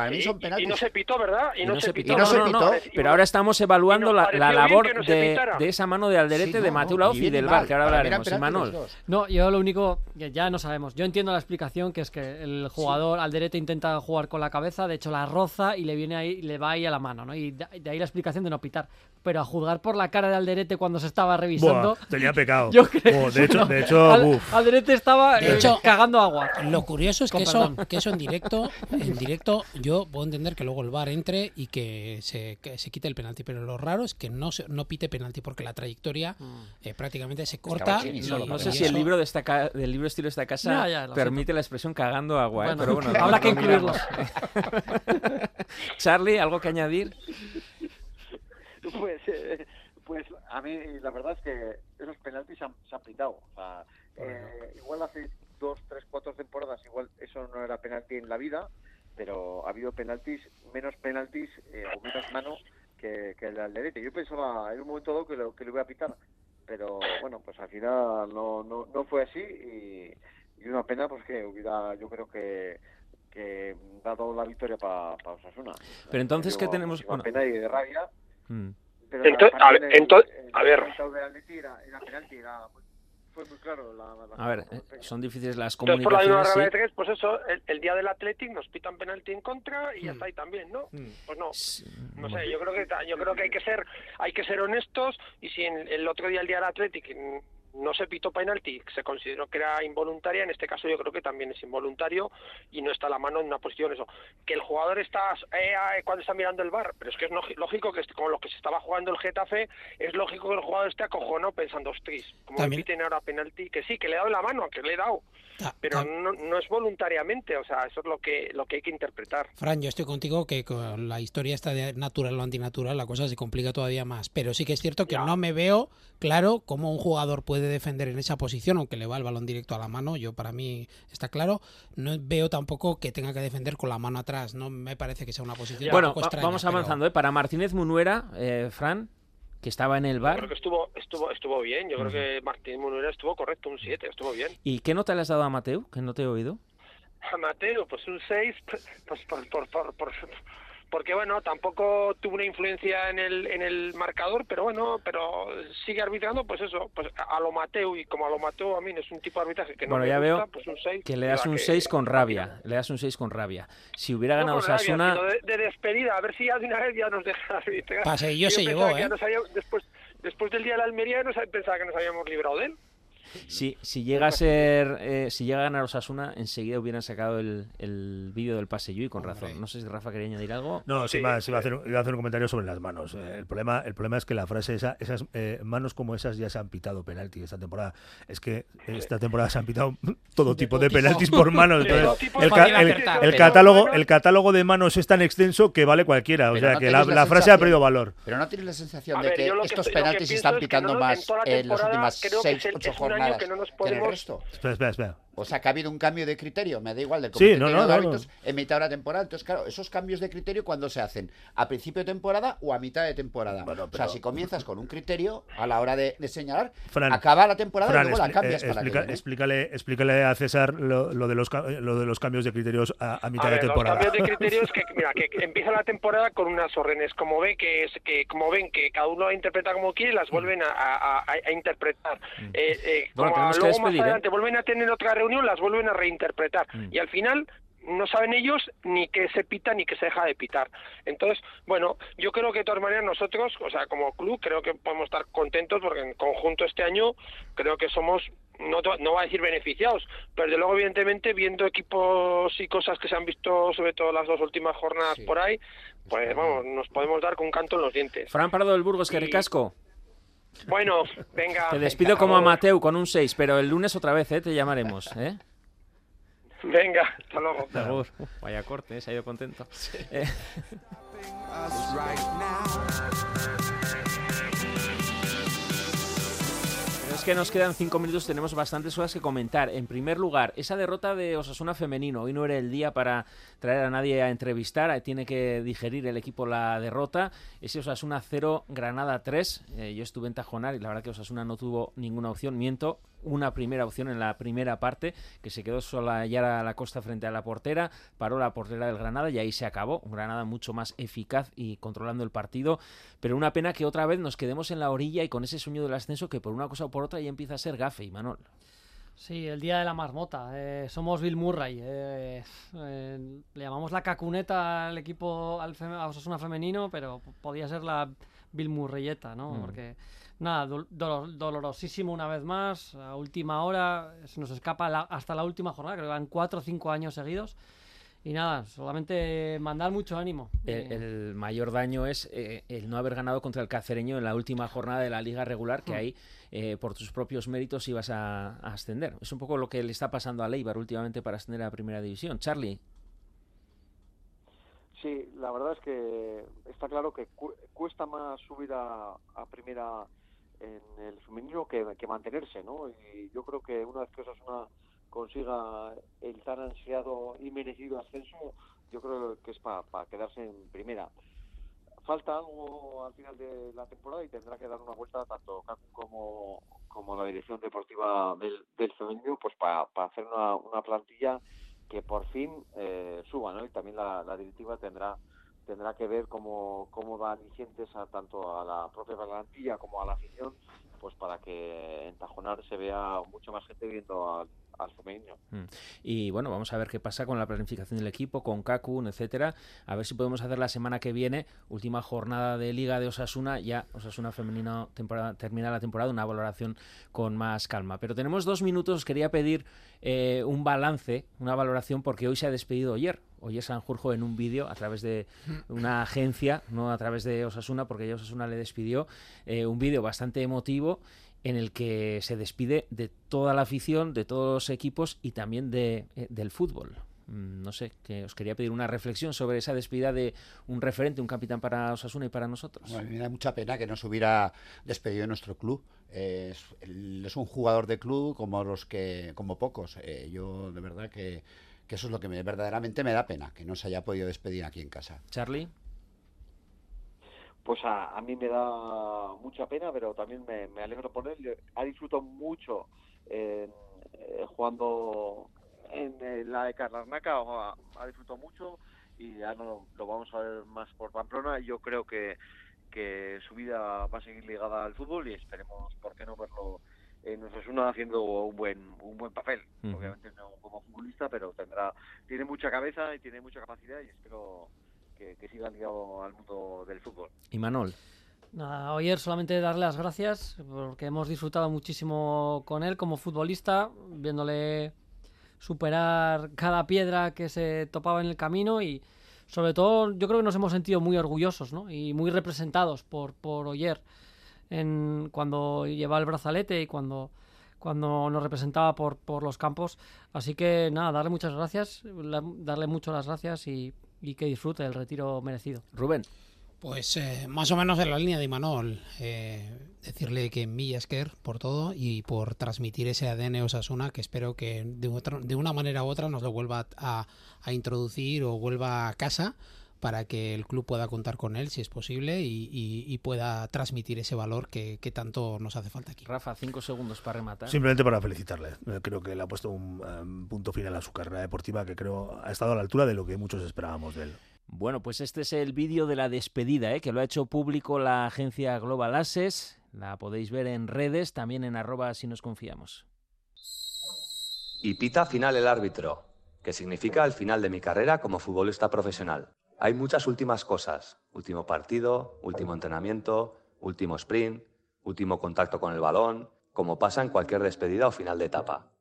[SPEAKER 6] para mí
[SPEAKER 12] Sí,
[SPEAKER 6] son
[SPEAKER 12] y- no se pitó, ¿verdad?
[SPEAKER 2] Y no se pitó.
[SPEAKER 6] Y no se
[SPEAKER 2] no,
[SPEAKER 6] pitó.
[SPEAKER 2] Pero ahora estamos evaluando la, la labor
[SPEAKER 12] no se
[SPEAKER 2] de, de esa mano de Alderete,
[SPEAKER 6] Sí,
[SPEAKER 2] de
[SPEAKER 6] no,
[SPEAKER 2] Mateo
[SPEAKER 6] no,
[SPEAKER 2] Laoz y del VAR, que ahora hablaremos. Manol.
[SPEAKER 7] No, yo lo único que ya no sabemos. Yo entiendo la explicación, que es que el jugador Alderete intenta jugar con la cabeza, de hecho la roza y le viene ahí, le va ahí a la mano, ¿no? Y de, ahí la explicación de no pitar. Pero a juzgar por la cara de Alderete cuando se estaba revisando.
[SPEAKER 3] Buah, tenía pecado.
[SPEAKER 7] Yo creo.
[SPEAKER 3] Oh, de hecho,
[SPEAKER 7] no,
[SPEAKER 3] de hecho,
[SPEAKER 7] Al-. Alderete estaba
[SPEAKER 8] De
[SPEAKER 7] eh,
[SPEAKER 8] hecho,
[SPEAKER 7] cagando agua.
[SPEAKER 8] Lo curioso es que eso, que eso en directo, en directo, yo puedo entender que luego el VAR entre y que se, que se quite el penalti, pero lo raro es que no se, no pite penalti porque la trayectoria eh, prácticamente se corta.
[SPEAKER 6] Chini
[SPEAKER 8] y-
[SPEAKER 6] solo
[SPEAKER 2] No sé si el libro de esta ca- del libro estilo de esta casa
[SPEAKER 7] Ya, ya, lo
[SPEAKER 2] permite la expresión cagando agua, ¿eh?
[SPEAKER 7] Bueno,
[SPEAKER 2] pero bueno,
[SPEAKER 7] habrá que incluirlo.
[SPEAKER 2] Charlie, ¿algo que añadir?
[SPEAKER 9] Pues, eh, pues a mí la verdad es que esos penaltis se han, se han pitado. O sea, eh, igual hace dos, tres, cuatro temporadas, igual eso no era penalti en la vida, pero ha habido penaltis, menos penaltis eh, o menos mano que, que el de Alderete. Yo pensaba en un momento dado que lo, que lo iba a pitar, pero bueno, pues al final no, no, no fue así y, y una pena pues que hubiera, yo creo que que dado la victoria para Osasuna.
[SPEAKER 2] Pero entonces, ¿qué tenemos?
[SPEAKER 9] muchísima
[SPEAKER 2] Bueno.
[SPEAKER 9] pena y de rabia.
[SPEAKER 2] Mm.
[SPEAKER 9] Pero
[SPEAKER 12] Ento-
[SPEAKER 9] para
[SPEAKER 12] a ver,
[SPEAKER 9] el-
[SPEAKER 12] ento-
[SPEAKER 9] el
[SPEAKER 12] a ver.
[SPEAKER 9] era, era penalti, era, fue muy claro. La, la-
[SPEAKER 2] A ver, eh, son difíciles las
[SPEAKER 12] Entonces, por la misma
[SPEAKER 2] comunicaciones. sí.
[SPEAKER 12] de tres, pues eso, el, el día del Athletic nos pitan penalti en contra y ya
[SPEAKER 2] Mm.
[SPEAKER 12] está ahí también, ¿no?
[SPEAKER 2] Mm.
[SPEAKER 12] Pues no.
[SPEAKER 2] Sí,
[SPEAKER 12] No
[SPEAKER 2] bueno.
[SPEAKER 12] sé, yo creo que yo creo que hay que ser hay que ser honestos y si en el otro día el día del Athletic mm, no se pitó penalti, se consideró que era involuntaria, en este caso yo creo que también es involuntario y no está la mano en una posición eso. Que el jugador está eh, eh, cuando está mirando el bar, pero es que es lógi- lógico que con lo que se estaba jugando el Getafe, es lógico que el jugador esté acojonado pensando, ostras, como me
[SPEAKER 8] También-
[SPEAKER 12] piten ahora penalti, que sí, que le he dado la mano, que le he dado,
[SPEAKER 8] Ta-
[SPEAKER 12] pero
[SPEAKER 8] ta-
[SPEAKER 12] no, no es voluntariamente, o sea, eso es lo que lo que hay que interpretar.
[SPEAKER 8] Fran, yo estoy contigo que con la historia esta de natural o antinatural la cosa se complica todavía más. Pero sí que es cierto que
[SPEAKER 12] Ya.
[SPEAKER 8] no me veo claro cómo un jugador puede puede defender en esa posición, aunque le va el balón directo a la mano, yo para mí está claro. No veo tampoco que tenga que defender con la mano atrás, no me parece que sea una posición
[SPEAKER 2] Bueno,
[SPEAKER 8] un poco
[SPEAKER 2] va-
[SPEAKER 8] extraña,
[SPEAKER 2] vamos
[SPEAKER 8] pero-
[SPEAKER 2] avanzando. ¿eh? Para Martínez Munuera, eh, Fran, que estaba en el
[SPEAKER 12] Yo
[SPEAKER 2] bar.
[SPEAKER 12] creo que estuvo, estuvo, estuvo bien. Yo creo que Martín Munera estuvo correcto, un 7, estuvo bien.
[SPEAKER 2] ¿Y qué nota le has dado a Mateu? Que no te he oído.
[SPEAKER 12] A Mateo, pues un 6, pues por, por, por, por- porque bueno, tampoco tuvo una influencia en el, en el marcador, pero bueno, pero sigue arbitrando, pues eso, pues a lo Mateo, y como a lo Mateo a mí no es un tipo de arbitraje que no
[SPEAKER 2] bueno,
[SPEAKER 12] me
[SPEAKER 2] ya
[SPEAKER 12] gusta,
[SPEAKER 2] veo
[SPEAKER 12] pues un 6.
[SPEAKER 2] que le das un 6 con rabia. Le das un 6 con rabia. Si hubiera
[SPEAKER 12] No
[SPEAKER 2] ganado Osasuna...
[SPEAKER 12] de, de despedida, a ver si ya de una vez ya nos deja arbitrar.
[SPEAKER 8] Paseillo
[SPEAKER 12] Yo
[SPEAKER 8] se llevó, ¿eh?
[SPEAKER 12] nos había- después, después del día de la Almería no sab- pensaba que nos habíamos librado de él.
[SPEAKER 2] Si, si llega a ser, eh, si llega a ganar Osasuna, enseguida hubieran sacado el, el vídeo del pase y con razón. No sé si Rafa quería añadir algo.
[SPEAKER 3] No, sí, más, iba, a hacer, iba a hacer un comentario sobre las manos. Eh, el, problema, el problema es que la frase esa, esas eh, manos como esas ya se han pitado penalti esta temporada. Es que esta temporada se han pitado todo tipo de penaltis por manos. Entonces,
[SPEAKER 8] todo tipo,
[SPEAKER 3] el, el- el catálogo, el catálogo de manos es tan extenso que vale cualquiera. O sea, que la, frase ha perdido valor.
[SPEAKER 6] Pero no tienes la sensación de que estos penaltis se están
[SPEAKER 12] es que
[SPEAKER 6] pitando más en las últimas
[SPEAKER 12] creo que
[SPEAKER 6] 6,
[SPEAKER 12] es el-
[SPEAKER 6] 8
[SPEAKER 12] es un año que no nos podemos-.
[SPEAKER 3] Espera, espera, espera.
[SPEAKER 6] O sea, que ha habido un cambio de criterio, me da igual, de
[SPEAKER 3] Sí,
[SPEAKER 6] criterio
[SPEAKER 3] no, no,
[SPEAKER 6] de
[SPEAKER 3] no,
[SPEAKER 6] árbitros
[SPEAKER 3] no.
[SPEAKER 6] en mitad de la temporada. Entonces, claro, esos cambios de criterio, ¿cuándo se hacen? ¿A principio de temporada o a mitad de temporada? O sea, si comienzas con un criterio a la hora de, de señalar,
[SPEAKER 3] Fran,
[SPEAKER 6] acaba la temporada
[SPEAKER 3] Fran,
[SPEAKER 6] y luego la cambias
[SPEAKER 3] eh,
[SPEAKER 6] para la que
[SPEAKER 3] explica-
[SPEAKER 6] viene.
[SPEAKER 3] explícale, explícale a César lo, lo de los, lo de los cambios de criterios a, a mitad
[SPEAKER 12] A ver,
[SPEAKER 3] de
[SPEAKER 12] los
[SPEAKER 3] temporada.
[SPEAKER 12] cambios de criterios que mira que empieza la temporada con unas órdenes como ve que es que como ven que cada uno la interpreta como quiere las vuelven a, a- a- a interpretar Eh, eh,
[SPEAKER 2] Bueno,
[SPEAKER 12] como
[SPEAKER 2] tenemos que
[SPEAKER 12] luego más
[SPEAKER 2] despedir, ¿eh?
[SPEAKER 12] adelante vuelven a tener otra reunión las vuelven a reinterpretar y al final no saben ellos ni que se pita ni que se deja de pitar. Entonces, bueno, yo creo que de todas maneras nosotros, o sea, como club, creo que podemos estar contentos porque en conjunto este año creo que somos, no, no va a decir beneficiados, pero desde luego, evidentemente, viendo equipos y cosas que se han visto, sobre todo las dos últimas jornadas por ahí, pues vamos, nos podemos dar con un canto en los dientes.
[SPEAKER 2] Fran Pardo del Burgos, que ricasco.
[SPEAKER 12] Bueno, venga.
[SPEAKER 2] Te despido como a. Mateu con un 6, pero el lunes otra vez, ¿eh? Te llamaremos, ¿eh?
[SPEAKER 12] Venga, hasta luego.
[SPEAKER 2] Vaya corte, ¿eh? se ha ido contento. Eh, es que nos quedan cinco minutos, tenemos bastantes cosas que comentar. En primer lugar, esa derrota de Osasuna femenino. Hoy no era el día para traer a nadie a entrevistar, eh, tiene que digerir el equipo la derrota. Ese Osasuna 0, Granada 3. Eh, yo estuve en Tajonar y la verdad que Osasuna no tuvo ninguna opción. Miento, una primera opción en la primera parte, que se quedó sola ya a la costa frente a la portera, paró la portera del Granada y ahí se acabó. Un Granada mucho más eficaz y controlando el partido, pero una pena que otra vez nos quedemos en la orilla y con ese sueño del ascenso que por una cosa o por otra ya empieza a ser gafe y Manol.
[SPEAKER 7] Sí, el día de la marmota. eh, somos Bill Murray. eh, eh, le llamamos la cacuneta al equipo, al fem- a Osasuna femenino, pero podía ser la Bill Murrayeta, ¿no?
[SPEAKER 2] Mm.
[SPEAKER 7] Porque, nada, dolor- dolorosísimo una vez más. A última hora, se nos escapa la- hasta la última jornada, creo que van cuatro o cinco años seguidos. Y nada, solamente mandar mucho ánimo.
[SPEAKER 2] El, el mayor daño es eh, el no haber ganado contra el Cacereño en la última jornada de la liga regular, que
[SPEAKER 7] Mm.
[SPEAKER 2] ahí eh, por tus propios méritos ibas a, a ascender. Es un poco lo que le está pasando a Leibar últimamente para ascender a la primera división. Charlie.
[SPEAKER 9] Sí, la verdad es que está claro que cu- cuesta más subir a, a primera en el femenino que, mantenerse, ¿no? Y yo creo que una vez que Osasuna consiga el tan ansiado y merecido ascenso, yo creo que es para quedarse en primera. Falta algo al final de la temporada y tendrá que dar una vuelta tanto Cacu como, como la dirección deportiva del, del femenino pues para hacer una, una plantilla que por fin eh, suba, ¿no? Y también la directiva tendrá tendrá que ver cómo, cómo da alicientes a, tanto a la propia plantilla como a la afición, pues para que en Tajonar se vea mucho más gente viendo al, al femenino.
[SPEAKER 2] Mm. Y bueno, vamos a ver qué pasa con la planificación del equipo, con Kakun, etcétera. A ver si podemos hacer la semana que viene, última jornada de Liga de Osasuna, ya Osasuna femenino temporada, termina la temporada, una valoración con más calma. Pero tenemos dos minutos, os quería pedir eh, un balance, una valoración, porque hoy se ha despedido Oyer. Oyer Sanjurjo en un vídeo a través de una agencia, no a través de Osasuna, porque ya Osasuna le despidió, eh, un vídeo bastante emotivo en el que se despide de toda la afición, de todos los equipos y también de, eh, del fútbol. mm, no sé, que os quería pedir una reflexión sobre esa despedida de un referente, un capitán para Osasuna y para nosotros.
[SPEAKER 6] a mí me da mucha pena que no se hubiera despedido de nuestro club. es, es, un jugador de club como los que, como pocos. Eh, yo de verdad que, que, eso es lo que me, verdaderamente me da pena, que no se haya podido despedir aquí en casa.
[SPEAKER 2] Charlie.
[SPEAKER 9] Pues a, a mí me da mucha pena, pero también me, me alegro por él. Ha disfrutado mucho eh, jugando en, la de Carlarnaca, ha, ha, disfrutado mucho y ya no lo vamos a ver más por Pamplona. Yo creo que, que su vida va a seguir ligada al fútbol y esperemos, ¿por qué no verlo? En Osasuna haciendo un buen un buen papel obviamente no como futbolista pero tendrá tiene mucha cabeza y tiene mucha capacidad y espero que, que siga ligado al mundo del fútbol.
[SPEAKER 2] Y Manol.
[SPEAKER 7] Nada, ayer solamente darle las gracias porque hemos disfrutado muchísimo con él como futbolista, viéndole superar cada piedra que se topaba en el camino y sobre todo yo creo que nos hemos sentido muy orgullosos ¿no? y muy representados por, por Oyer en, cuando llevaba el brazalete y cuando, cuando nos representaba por, por los campos. Así que nada, darle muchas gracias, darle mucho las gracias y y que disfrute el retiro merecido.
[SPEAKER 2] Rubén.
[SPEAKER 8] Pues eh, más o menos en la línea de Imanol. Eh, decirle que milla Esker por todo y por transmitir ese ADN Osasuna que espero que de, otra, de una manera u otra nos lo vuelva a, a, introducir o vuelva a casa para que el club pueda contar con él si es posible y, y, y pueda transmitir ese valor que, que, tanto nos hace falta aquí.
[SPEAKER 2] Rafa, cinco segundos para rematar.
[SPEAKER 3] Simplemente para felicitarle. Eh, creo que le ha puesto un um, punto final a su carrera deportiva que creo ha estado a la altura de lo que muchos esperábamos de él.
[SPEAKER 2] Bueno, pues este es el vídeo de la despedida, ¿eh? que lo ha hecho público la agencia Global Access. La podéis ver en redes, también en arroba si nos confiamos.
[SPEAKER 13] Y pita final el árbitro, que significa el final de mi carrera como futbolista profesional. Hay muchas últimas cosas. Último partido, último entrenamiento, último sprint, último contacto con el balón, como pasa en cualquier despedida o final de etapa.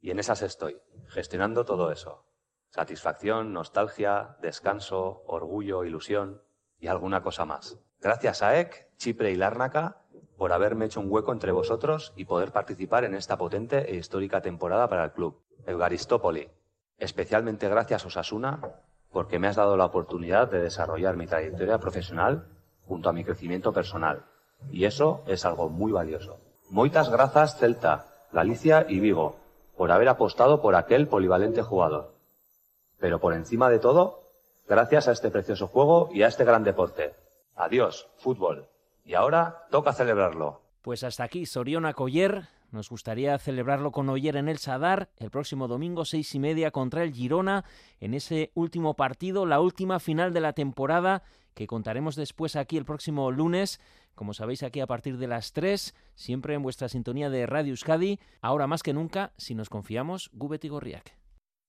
[SPEAKER 13] Y en esas estoy, gestionando todo eso. Satisfacción, nostalgia, descanso, orgullo, ilusión y alguna cosa más. Gracias a EC, Chipre y Lárnaca por haberme hecho un hueco entre vosotros y poder participar en esta potente e histórica temporada para el club. Eugaristópoli. Especialmente gracias Osasuna porque me has dado la oportunidad de desarrollar mi trayectoria profesional junto a mi crecimiento personal. Y eso es algo muy valioso. Moitas grazas Celta, Galicia y Vigo por haber apostado por aquel polivalente jugador. Pero por encima de todo, gracias a este precioso juego y a este gran deporte. Adiós, fútbol. Y ahora toca celebrarlo.
[SPEAKER 2] Pues hasta aquí Soriona Coller. Nos gustaría celebrarlo con Oyer en el Sadar el próximo domingo seis y media contra el Girona en ese último partido, la última final de la temporada que contaremos después aquí el próximo lunes. Como sabéis, aquí a partir de las 3, siempre en vuestra sintonía de Radio Euskadi. Ahora más que nunca, si nos confiamos, Gubet y Gorriak.